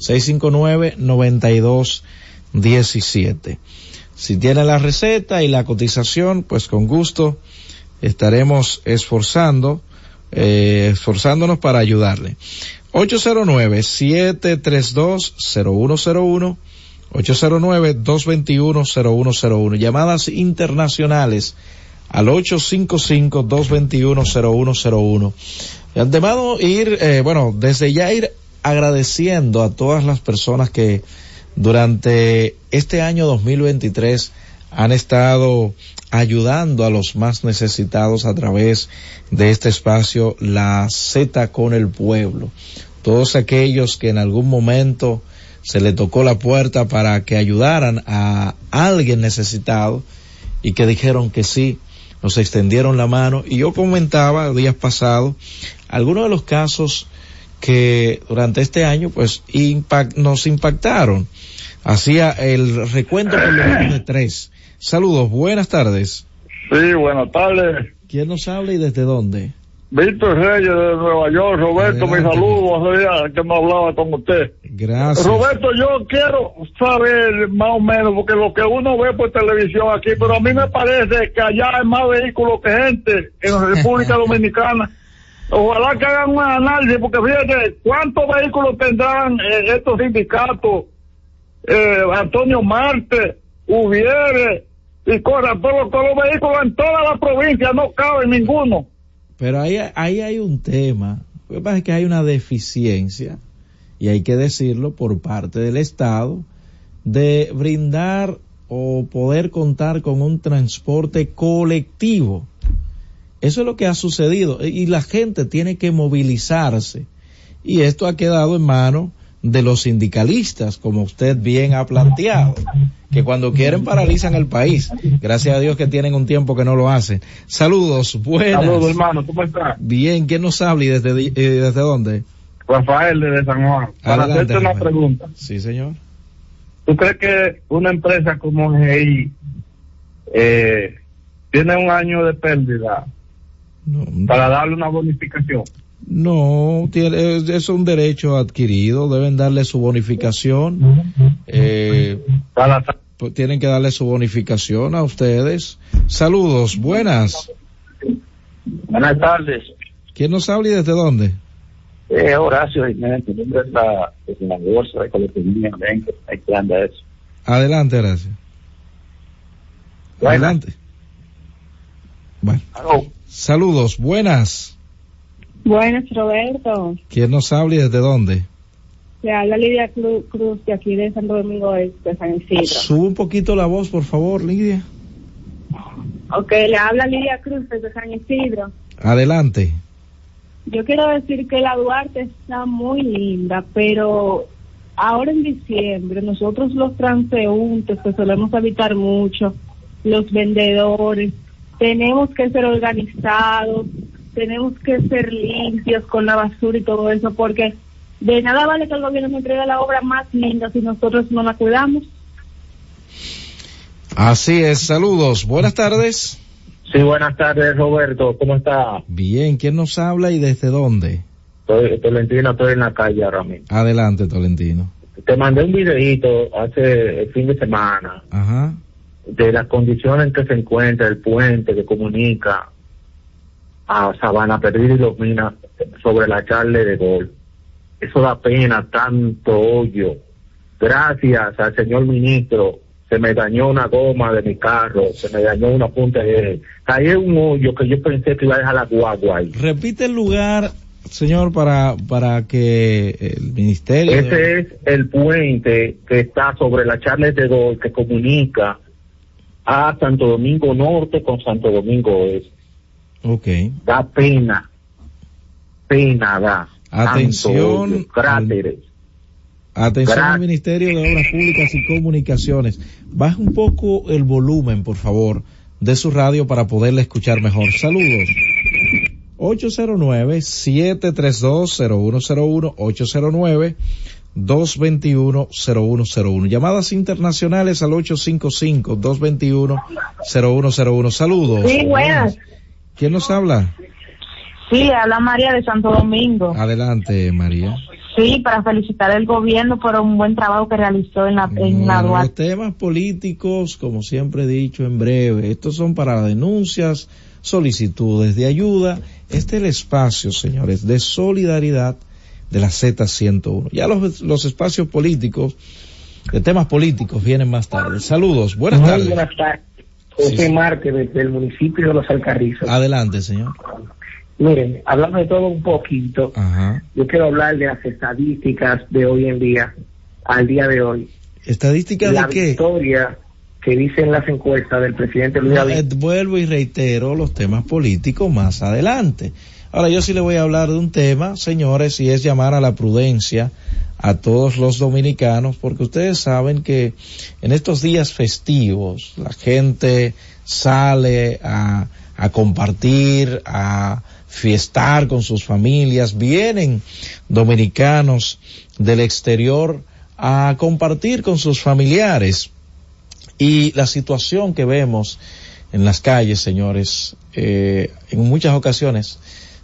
Speaker 13: 829-659-9217. Si tiene la receta y la cotización, pues con gusto estaremos esforzando, eh, esforzándonos para ayudarle. 809-732-0101 809-221-0101. Llamadas internacionales al 855-221-0101. De ir, eh, bueno, desde ya ir agradeciendo a todas las personas que durante este año 2023 han estado ayudando a los más necesitados a través de este espacio, la Z con el pueblo. Todos aquellos que en algún momento se le tocó la puerta para que ayudaran a alguien necesitado y que dijeron que sí, nos extendieron la mano y yo comentaba días pasados algunos de los casos que durante este año pues impact, nos impactaron. Hacía el recuento por lo menos de tres. Saludos, buenas tardes.
Speaker 18: Sí, buenas tardes.
Speaker 13: ¿Quién nos habla y desde dónde?
Speaker 18: Víctor Reyes de Nueva York. Roberto, mis saludos. Hace días que no hablaba con usted.
Speaker 13: Gracias.
Speaker 18: Roberto, yo quiero saber más o menos, porque lo que uno ve por televisión aquí, pero a mí me parece que allá hay más vehículos que gente en la República Dominicana. Ojalá que hagan un análisis, porque fíjate, ¿cuántos vehículos tendrán eh, estos sindicatos? Eh, Antonio Marte, Ubiere, y todos, todos los vehículos en toda la provincia, no cabe ninguno.
Speaker 13: Pero ahí, ahí hay un tema. Lo que pasa es que hay una deficiencia, y hay que decirlo por parte del Estado, de brindar o poder contar con un transporte colectivo. Eso es lo que ha sucedido y la gente tiene que movilizarse. Y esto ha quedado en manos de los sindicalistas, como usted bien ha planteado, que cuando quieren paralizan el país. Gracias a Dios que tienen un tiempo que no lo hacen. Saludos, buenas.
Speaker 18: Saludos, hermano, ¿cómo estás?
Speaker 13: Bien, ¿quién nos habla y desde, eh, desde dónde?
Speaker 18: Rafael desde San Juan. Para
Speaker 13: Adelante,
Speaker 18: hacerte una
Speaker 13: Rafael.
Speaker 18: pregunta.
Speaker 13: Sí, señor.
Speaker 18: ¿Tú crees que una empresa como GI eh, tiene un año de pérdida para darle una bonificación?
Speaker 13: No, tiene, es, es un derecho adquirido, deben darle su bonificación. Eh, pues tienen que darle su bonificación a ustedes. Saludos, buenas.
Speaker 12: Buenas tardes.
Speaker 13: ¿Quién nos habla y desde dónde?
Speaker 12: Eh, Horacio Jiménez, mi nombre es la, es la bolsa de colectividad, que eso.
Speaker 13: Adelante, gracias. Adelante. Bueno. Saludos, buenas.
Speaker 19: Buenas, Roberto.
Speaker 13: ¿Quién nos habla y desde dónde?
Speaker 19: Le habla Lidia Cruz, Cruz de aquí de Santo Domingo de San Isidro.
Speaker 13: Sube un poquito la voz, por favor, Lidia.
Speaker 19: Ok, le habla Lidia Cruz desde San Isidro.
Speaker 13: Adelante.
Speaker 19: Yo quiero decir que la Duarte está muy linda, pero ahora en diciembre nosotros los transeúntes que solemos habitar mucho, los vendedores, tenemos que ser organizados, tenemos que ser limpios con la basura y todo eso, porque de nada vale que el gobierno nos entregue la obra más linda si nosotros no la cuidamos.
Speaker 13: Así es, saludos, buenas tardes.
Speaker 12: Sí, buenas tardes, Roberto. ¿Cómo está?
Speaker 13: Bien, ¿quién nos habla y desde dónde?
Speaker 12: Estoy, Tolentino, estoy en la calle ahora mismo.
Speaker 13: Adelante, Tolentino.
Speaker 12: Te mandé un videito hace el fin de semana
Speaker 13: Ajá.
Speaker 12: de las condiciones en que se encuentra el puente que comunica a Sabana Perdida y Los Minas sobre la charla de gol. Eso da pena, tanto hoyo. Gracias al señor ministro, se me dañó una goma de mi carro, se me dañó una punta de... En un hoyo que yo pensé que iba a dejar la guagua ahí.
Speaker 13: Repite el lugar, señor, para, para que el ministerio... de-
Speaker 12: Ese es el puente que está sobre la charla de gol que comunica a Santo Domingo Norte con Santo Domingo Oeste.
Speaker 13: Ok.
Speaker 12: Da pena, pena da.
Speaker 13: Atención
Speaker 12: Tanto cráteres.
Speaker 13: Atención al Ministerio de Obras Públicas y Comunicaciones. Baje un poco el volumen, por favor, de su radio para poderle escuchar mejor. Saludos. 809-732-0101, 221-0101. Llamadas internacionales al 855-221-0101. Saludos.
Speaker 19: Sí, buenas.
Speaker 13: ¿Quién nos habla?
Speaker 19: Sí, habla María de Santo Domingo.
Speaker 13: Adelante, María.
Speaker 19: Sí, para felicitar al gobierno por un buen trabajo que realizó en la, en la aduana.
Speaker 13: los temas políticos, como siempre he dicho en breve, estos son para denuncias, solicitudes de ayuda. Este es el espacio, señores, de solidaridad de la Z101. Ya los, los espacios políticos, de temas políticos, vienen más tarde. Saludos, buenas
Speaker 20: Muy
Speaker 13: tardes.
Speaker 20: buenas tardes. José Márquez, desde el municipio de Los Alcarrizos.
Speaker 13: Adelante, señor.
Speaker 20: Miren, hablando de todo un poquito, yo quiero hablar de las estadísticas de hoy en día, al día de hoy.
Speaker 13: ¿Estadísticas
Speaker 20: la
Speaker 13: de qué?
Speaker 20: victoria que dicen las encuestas del presidente Luis Abinader.
Speaker 13: eh, vuelvo y reitero los temas políticos más adelante. Ahora yo sí le voy a hablar de un tema, señores, y es llamar a la prudencia a todos los dominicanos, porque ustedes saben que en estos días festivos la gente sale a, a compartir, a fiestar con sus familias, vienen dominicanos del exterior a compartir con sus familiares. Y la situación que vemos en las calles, señores, eh, en muchas ocasiones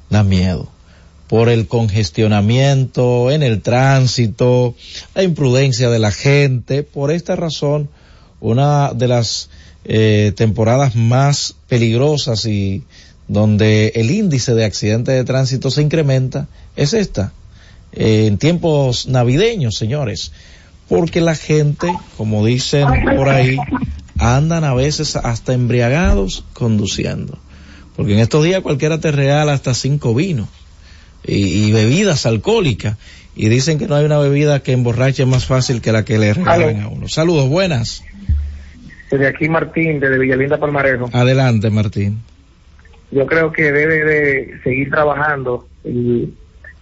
Speaker 13: da miedo por el congestionamiento en el tránsito, la imprudencia de la gente. Por esta razón, una de las eh, temporadas más peligrosas y donde el índice de accidentes de tránsito se incrementa es esta, eh, en tiempos navideños, señores, porque la gente, como dicen por ahí, andan a veces hasta embriagados conduciendo. Porque en estos días cualquiera te regala hasta cinco vinos y, y bebidas alcohólicas. Y dicen que no hay una bebida que emborrache más fácil que la que le regalan a uno. Saludos, buenas.
Speaker 20: Desde aquí Martín, desde Villalinda Palmarejo.
Speaker 13: Adelante, Martín.
Speaker 20: Yo creo que debe de seguir trabajando el-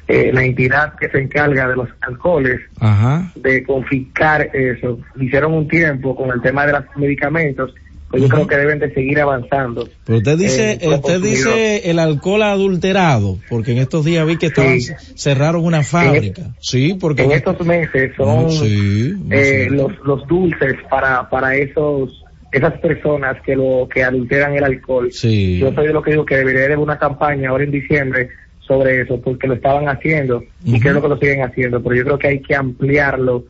Speaker 20: eh, la entidad que se encarga de los alcoholes
Speaker 13: Ajá.
Speaker 20: de confiscar eso. Hicieron un tiempo con el tema de los medicamentos, pues yo creo que deben de seguir avanzando.
Speaker 13: Pero usted dice,
Speaker 20: Eh,
Speaker 13: usted dice el alcohol adulterado, porque en estos días vi que estaban,
Speaker 20: Sí.
Speaker 13: cerraron una fábrica. Sí, porque
Speaker 20: en estos meses son
Speaker 13: Mm, sí, muy
Speaker 20: eh, los, los dulces para para esos esas personas que lo que adulteran el alcohol.
Speaker 13: Sí.
Speaker 20: Yo soy de lo que digo que debería haber una campaña ahora en diciembre sobre eso, porque lo estaban haciendo y creo que lo siguen haciendo, pero yo creo que hay que ampliarlo,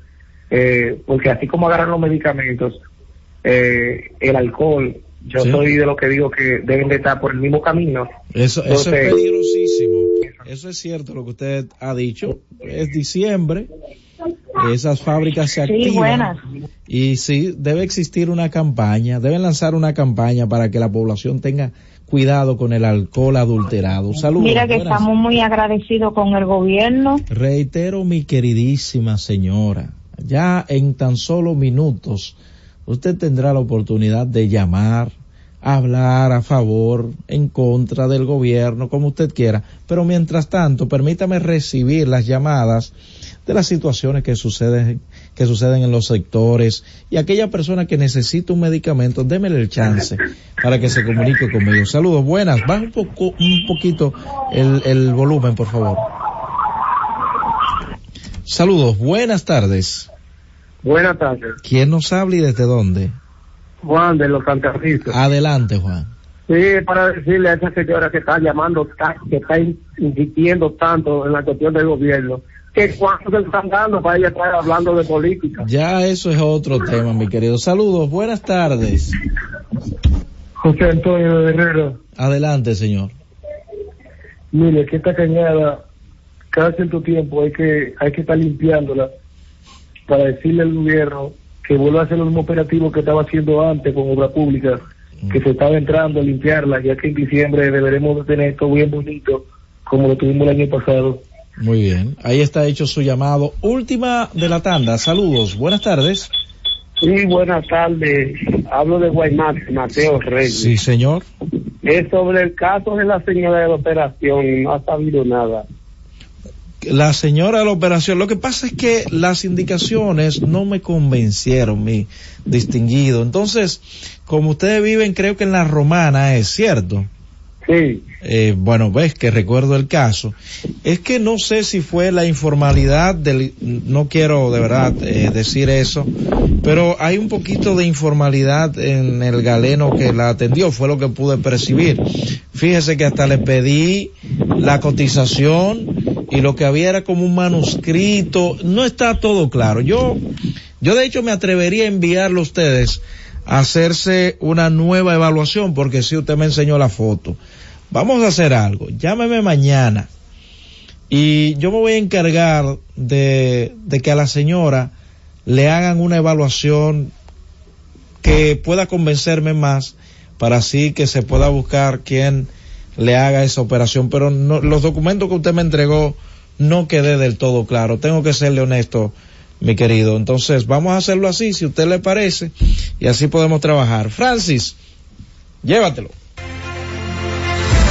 Speaker 20: eh, porque así como agarran los medicamentos, eh, el alcohol, yo
Speaker 13: Sí.
Speaker 20: soy de lo que digo que deben de estar por el mismo camino.
Speaker 13: Eso, eso
Speaker 20: Entonces-
Speaker 13: es peligrosísimo. Eso es cierto lo que usted ha dicho. Es diciembre. Esas fábricas se
Speaker 19: Sí,
Speaker 13: activan.
Speaker 19: buenas.
Speaker 13: Y sí, debe existir una campaña. Deben lanzar una campaña para que la población tenga cuidado con el alcohol adulterado. Saludos.
Speaker 19: Mira que
Speaker 13: buenas.
Speaker 19: estamos muy agradecidos con el gobierno.
Speaker 13: Reitero, mi queridísima señora, ya en tan solo minutos usted tendrá la oportunidad de llamar, hablar a favor, en contra del gobierno, como usted quiera. Pero mientras tanto, permítame recibir las llamadas de las situaciones que suceden, que suceden en los sectores y aquella persona que necesita un medicamento, démele el chance para que se comunique conmigo. Saludos, buenas. Baja un poco, un poquito el, el volumen, por favor. Saludos, buenas tardes.
Speaker 20: Buenas tardes.
Speaker 13: ¿Quién nos habla y desde dónde?
Speaker 20: Juan de los Santarrizos.
Speaker 13: Adelante, Juan.
Speaker 20: Sí, para decirle a esa señora que está llamando, que está in- insistiendo tanto en la cuestión del gobierno, que cuánto se le están dando para ella estar hablando de política.
Speaker 13: Ya eso es otro tema, mi querido. Saludos, buenas tardes.
Speaker 20: José Antonio de Herrera,
Speaker 13: Adelante, señor.
Speaker 20: mire que esta cañada, cada cierto tiempo hay que, hay que estar limpiándola para decirle al gobierno que vuelva a hacer el mismo operativo que estaba haciendo antes con obra pública, que se estaba entrando a limpiarla, ya que en diciembre deberemos de tener esto bien bonito, como lo tuvimos el año pasado.
Speaker 13: Muy bien. Ahí está hecho su llamado. Última de la tanda. Saludos, buenas tardes.
Speaker 20: Sí, buenas tardes. Hablo de Guaymas, Mateo Reyes.
Speaker 13: Sí, señor.
Speaker 20: Es sobre el caso de la señora de la operación, no ha sabido nada.
Speaker 13: La señora de la operación, lo que pasa es que las indicaciones no me convencieron, mi distinguido. Entonces, como ustedes viven, creo que en la romana es cierto. Eh, bueno, ves que recuerdo el caso. Es que no sé si fue la informalidad del, no quiero de verdad eh, decir eso, pero hay un poquito de informalidad en el galeno que la atendió, fue lo que pude percibir. Fíjese que hasta le pedí la cotización y lo que había era como un manuscrito, no está todo claro. Yo, yo de hecho me atrevería a enviarlo a ustedes a hacerse una nueva evaluación porque si usted me enseñó la foto. Vamos a hacer algo, llámeme mañana y yo me voy a encargar de, de que a la señora le hagan una evaluación que pueda convencerme más para así que se pueda buscar quien le haga esa operación. Pero no, los documentos que usted me entregó no quedé del todo claro. Tengo que serle honesto, mi querido. Entonces, vamos a hacerlo así, si usted le parece, y así podemos trabajar. Francis, llévatelo.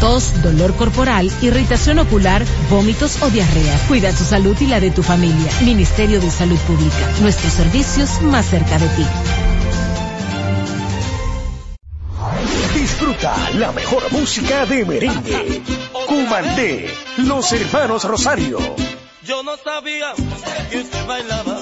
Speaker 21: tos, dolor corporal, irritación ocular, vómitos o diarrea. Cuida tu salud y la de tu familia. Ministerio de Salud Pública. Nuestros servicios más cerca de ti.
Speaker 8: Disfruta la mejor música de merengue. Cumandé, los hermanos Rosario.
Speaker 14: Yo no sabía que usted bailaba.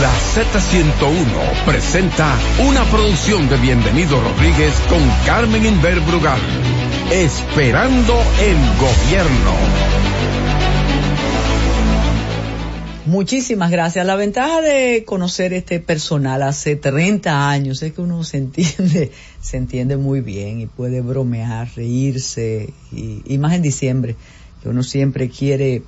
Speaker 5: La Z101 presenta una producción de Bienvenido Rodríguez con Carmen Inver Brugal. Esperando el gobierno.
Speaker 22: muchísimas gracias. La ventaja de conocer este personal hace 30 años es que uno se entiende, se entiende muy bien y puede bromear, reírse y, y más en diciembre, que uno siempre quiere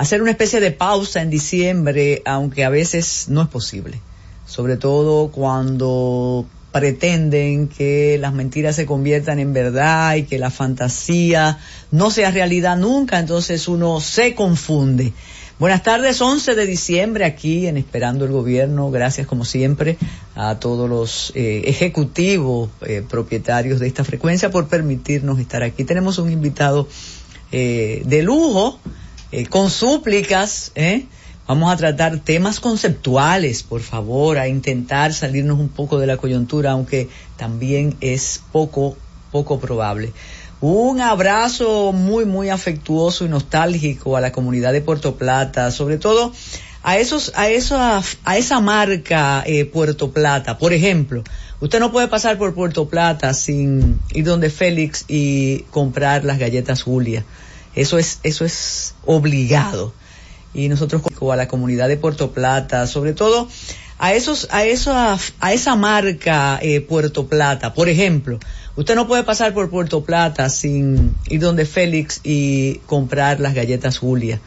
Speaker 22: hacer una especie de pausa en diciembre, aunque a veces no es posible. Sobre todo cuando pretenden que las mentiras se conviertan en verdad y que la fantasía no sea realidad nunca, entonces uno se confunde. Buenas tardes, 11 de diciembre aquí en Esperando el Gobierno. Gracias como siempre a todos los eh, ejecutivos eh, propietarios de esta frecuencia por permitirnos estar aquí. Tenemos un invitado eh, de lujo, eh, con súplicas, ¿eh? Vamos a tratar temas conceptuales, por favor, a intentar salirnos un poco de la coyuntura, aunque también es poco, poco probable. Un abrazo muy, muy afectuoso y nostálgico a la comunidad de Puerto Plata, sobre todo a esos, a esa, a esa marca eh, Puerto Plata. Por ejemplo, usted no puede pasar por Puerto Plata sin ir donde Félix y comprar las galletas Julia. Eso es, eso es obligado y nosotros a la comunidad de Puerto Plata, sobre todo a esos, a esa, a esa marca eh, Puerto Plata. Por ejemplo, usted no puede pasar por Puerto Plata sin ir donde Félix y comprar las galletas Julia.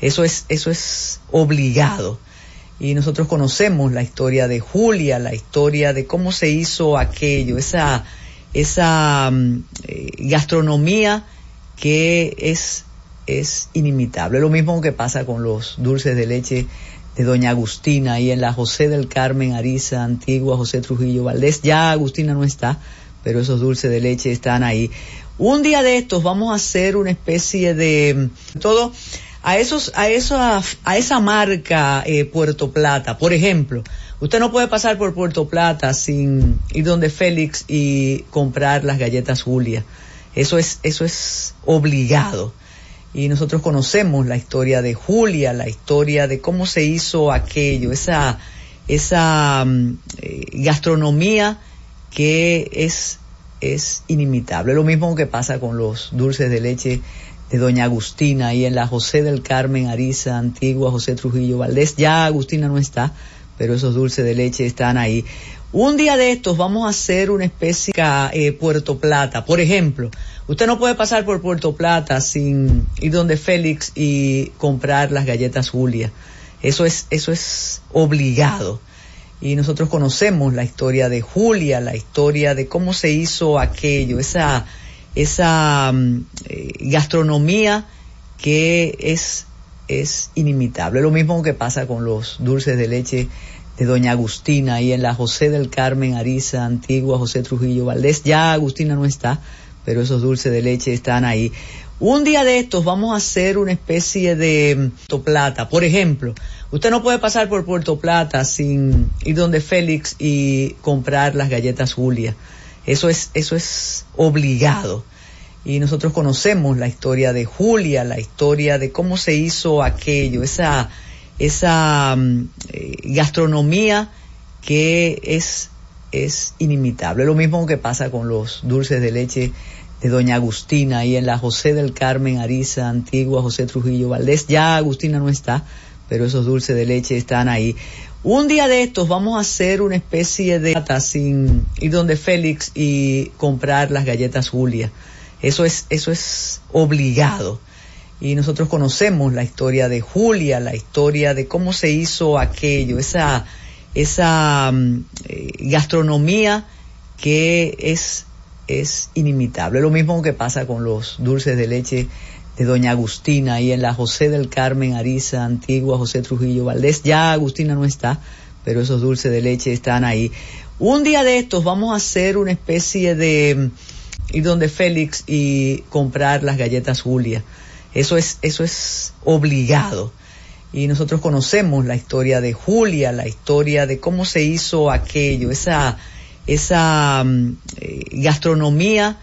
Speaker 22: Eso es, eso es obligado. Y nosotros conocemos la historia de Julia, la historia de cómo se hizo aquello, esa, esa mm, eh, gastronomía que es es inimitable. Lo mismo que pasa con los dulces de leche de Doña Agustina y en la José del Carmen Ariza Antigua, José Trujillo Valdés. Ya Agustina no está, pero esos dulces de leche están ahí. Un día de estos vamos a hacer una especie de todo a esos a esa a esa marca eh, Puerto Plata, por ejemplo. Usted no puede pasar por Puerto Plata sin ir donde Félix y comprar las galletas Julia. Eso es eso es obligado y nosotros conocemos la historia de Julia, la historia de cómo se hizo aquello, esa, esa mm, eh, gastronomía que es, es inimitable. Lo mismo que pasa con los dulces de leche de Doña Agustina y en la José del Carmen Ariza Antigua, José Trujillo Valdés. Ya Agustina no está, pero esos dulces de leche están ahí. Un día de estos vamos a hacer una especie de eh, Puerto Plata, por ejemplo. Usted no puede pasar por Puerto Plata sin ir donde Félix y comprar las galletas Julia. Eso es, eso es obligado. Y nosotros conocemos la historia de Julia, la historia de cómo se hizo aquello, esa, esa mm, eh, gastronomía que es, es inimitable. Lo mismo que pasa con los dulces de leche de Doña Agustina y en la José del Carmen Ariza Antigua, José Trujillo Valdés. Ya Agustina no está, pero esos dulces de leche están ahí. Un día de estos vamos a hacer una especie de Puerto Plata. Por ejemplo, usted no puede pasar por Puerto Plata sin ir donde Félix y comprar las galletas Julia. Eso es, eso es obligado. Y nosotros conocemos la historia de Julia, la historia de cómo se hizo aquello, esa, esa mm, eh, gastronomía que es, es inimitable. Lo mismo que pasa con los dulces de leche de Doña Agustina y en la José del Carmen Ariza Antigua, José Trujillo Valdés. Ya Agustina no está, pero esos dulces de leche están ahí. Un día de estos vamos a hacer una especie de sin ir donde Félix y comprar las galletas Julia. Eso es, eso es obligado. Y nosotros conocemos la historia de Julia, la historia de cómo se hizo aquello, esa, esa mm, eh, gastronomía que es es inimitable. Lo mismo que pasa con los dulces de leche de Doña Agustina y en la José del Carmen Ariza Antigua, José Trujillo Valdés. Ya Agustina no está, pero esos dulces de leche están ahí. Un día de estos vamos a hacer una especie de ir donde Félix y comprar las galletas Julia. Eso es, eso es obligado. Y nosotros conocemos la historia de Julia, la historia de cómo se hizo aquello, esa esa mm, eh, gastronomía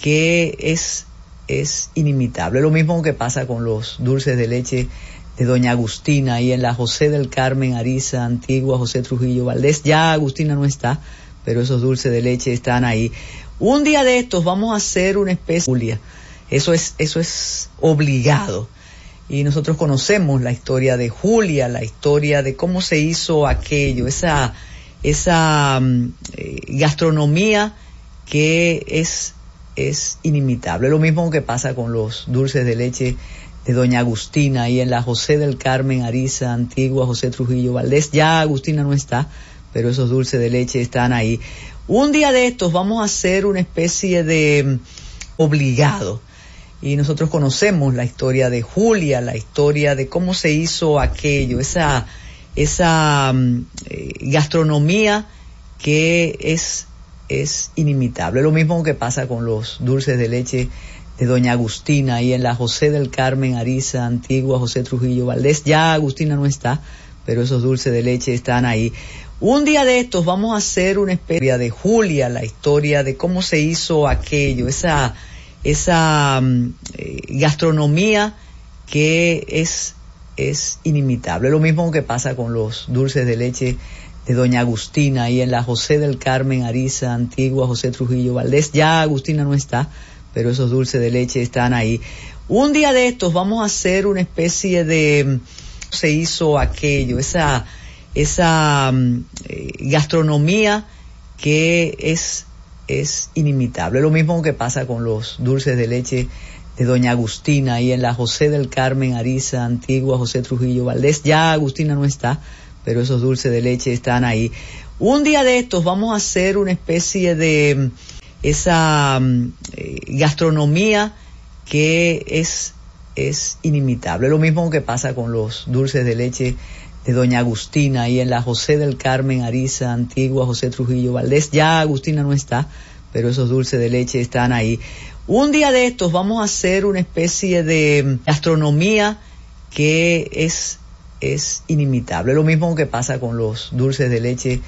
Speaker 22: que es, es inimitable. Lo mismo que pasa con los dulces de leche de Doña Agustina y en la José del Carmen Ariza Antigua, José Trujillo Valdés. Ya Agustina no está, pero esos dulces de leche están ahí. Un día de estos vamos a hacer una especie de Julia. Eso es, eso es obligado. y nosotros conocemos la historia de Julia, la historia de cómo se hizo aquello, esa, esa mm, eh, gastronomía que es, es inimitable. Lo mismo que pasa con los dulces de leche de Doña Agustina y en la José del Carmen, Ariza, Antigua, José Trujillo Valdés. Ya Agustina no está, pero esos dulces de leche están ahí. Un día de estos vamos a hacer una especie de mm, obligado y nosotros conocemos la historia de Julia, la historia de cómo se hizo aquello, esa, esa mm, eh, gastronomía que es, es inimitable. Lo mismo que pasa con los dulces de leche de Doña Agustina y en la José del Carmen, Ariza, Antigua, José Trujillo Valdés. Ya Agustina no está, pero esos dulces de leche están ahí. Un día de estos vamos a hacer una especie de Julia, la historia de cómo se hizo aquello, esa, esa mm, eh, gastronomía que es, es inimitable. Lo mismo que pasa con los dulces de leche de Doña Agustina y en la José del Carmen, Ariza, Antigua, José Trujillo Valdés. Ya Agustina no está, pero esos dulces de leche están ahí. Un día de estos vamos a hacer una especie de mm, se hizo aquello, esa, esa mm, eh, gastronomía que es es inimitable. Lo mismo que pasa con los dulces de leche de Doña Agustina y en la José del Carmen, Ariza, Antigua, José Trujillo Valdés. Ya Agustina no está, pero esos dulces de leche están ahí. Un día de estos vamos a hacer una especie de esa mm, eh, gastronomía que es, es inimitable. Lo mismo que pasa con los dulces de leche de Doña Agustina y en la José del Carmen, Ariza, Antigua, José Trujillo Valdés. Ya Agustina no está, pero esos dulces de leche están ahí. Un día de estos vamos a hacer una especie de mm, gastronomía que es, es inimitable. Lo mismo que pasa con los dulces de leche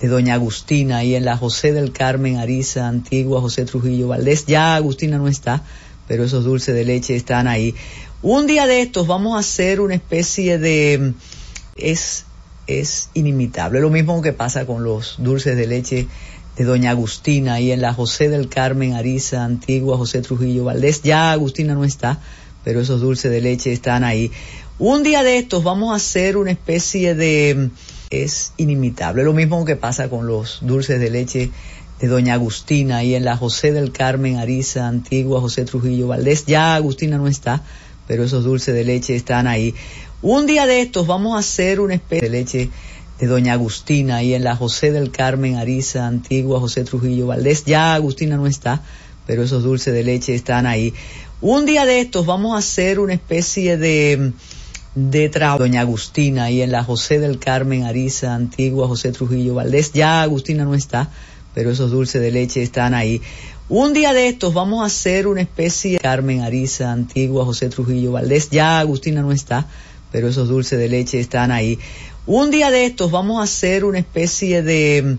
Speaker 22: de Doña Agustina y en la José del Carmen, Ariza, Antigua, José Trujillo Valdés. Ya Agustina no está, pero esos dulces de leche están ahí. Un día de estos vamos a hacer una especie de mm, es, es inimitable. Lo mismo que pasa con los dulces de leche de Doña Agustina y en la José del Carmen, Ariza, Antigua, José Trujillo Valdés. Ya Agustina no está, pero esos dulces de leche están ahí. Un día de estos vamos a hacer una especie de es inimitable. Lo mismo que pasa con los dulces de leche de Doña Agustina y en la José del Carmen, Ariza, Antigua, José Trujillo Valdés. Ya Agustina no está, pero esos dulces de leche están ahí. Un día de estos vamos a hacer una especie de leche de Doña Agustina y en la José del Carmen, Ariza, Antigua, José Trujillo Valdés. Ya Agustina no está, pero esos dulces de leche están ahí. Un día de estos vamos a hacer una especie de de trabajo Doña Agustina y en la José del Carmen, Ariza, Antigua, José Trujillo Valdés. Ya Agustina no está, pero esos dulces de leche están ahí. Un día de estos vamos a hacer una especie de Carmen, Ariza, Antigua, José Trujillo Valdés. Ya Agustina no está, pero esos dulces de leche están ahí. Un día de estos vamos a hacer una especie de.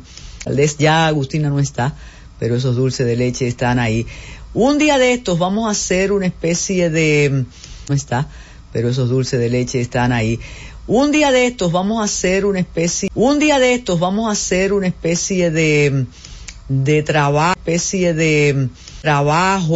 Speaker 22: Ya Agustina no está, pero esos dulces de leche están ahí. Un día de estos vamos a hacer una especie de no está, pero esos dulces de leche están ahí. Un día de estos vamos a hacer una especie, un día de estos vamos a hacer una especie de, de trabajo, especie de trabajo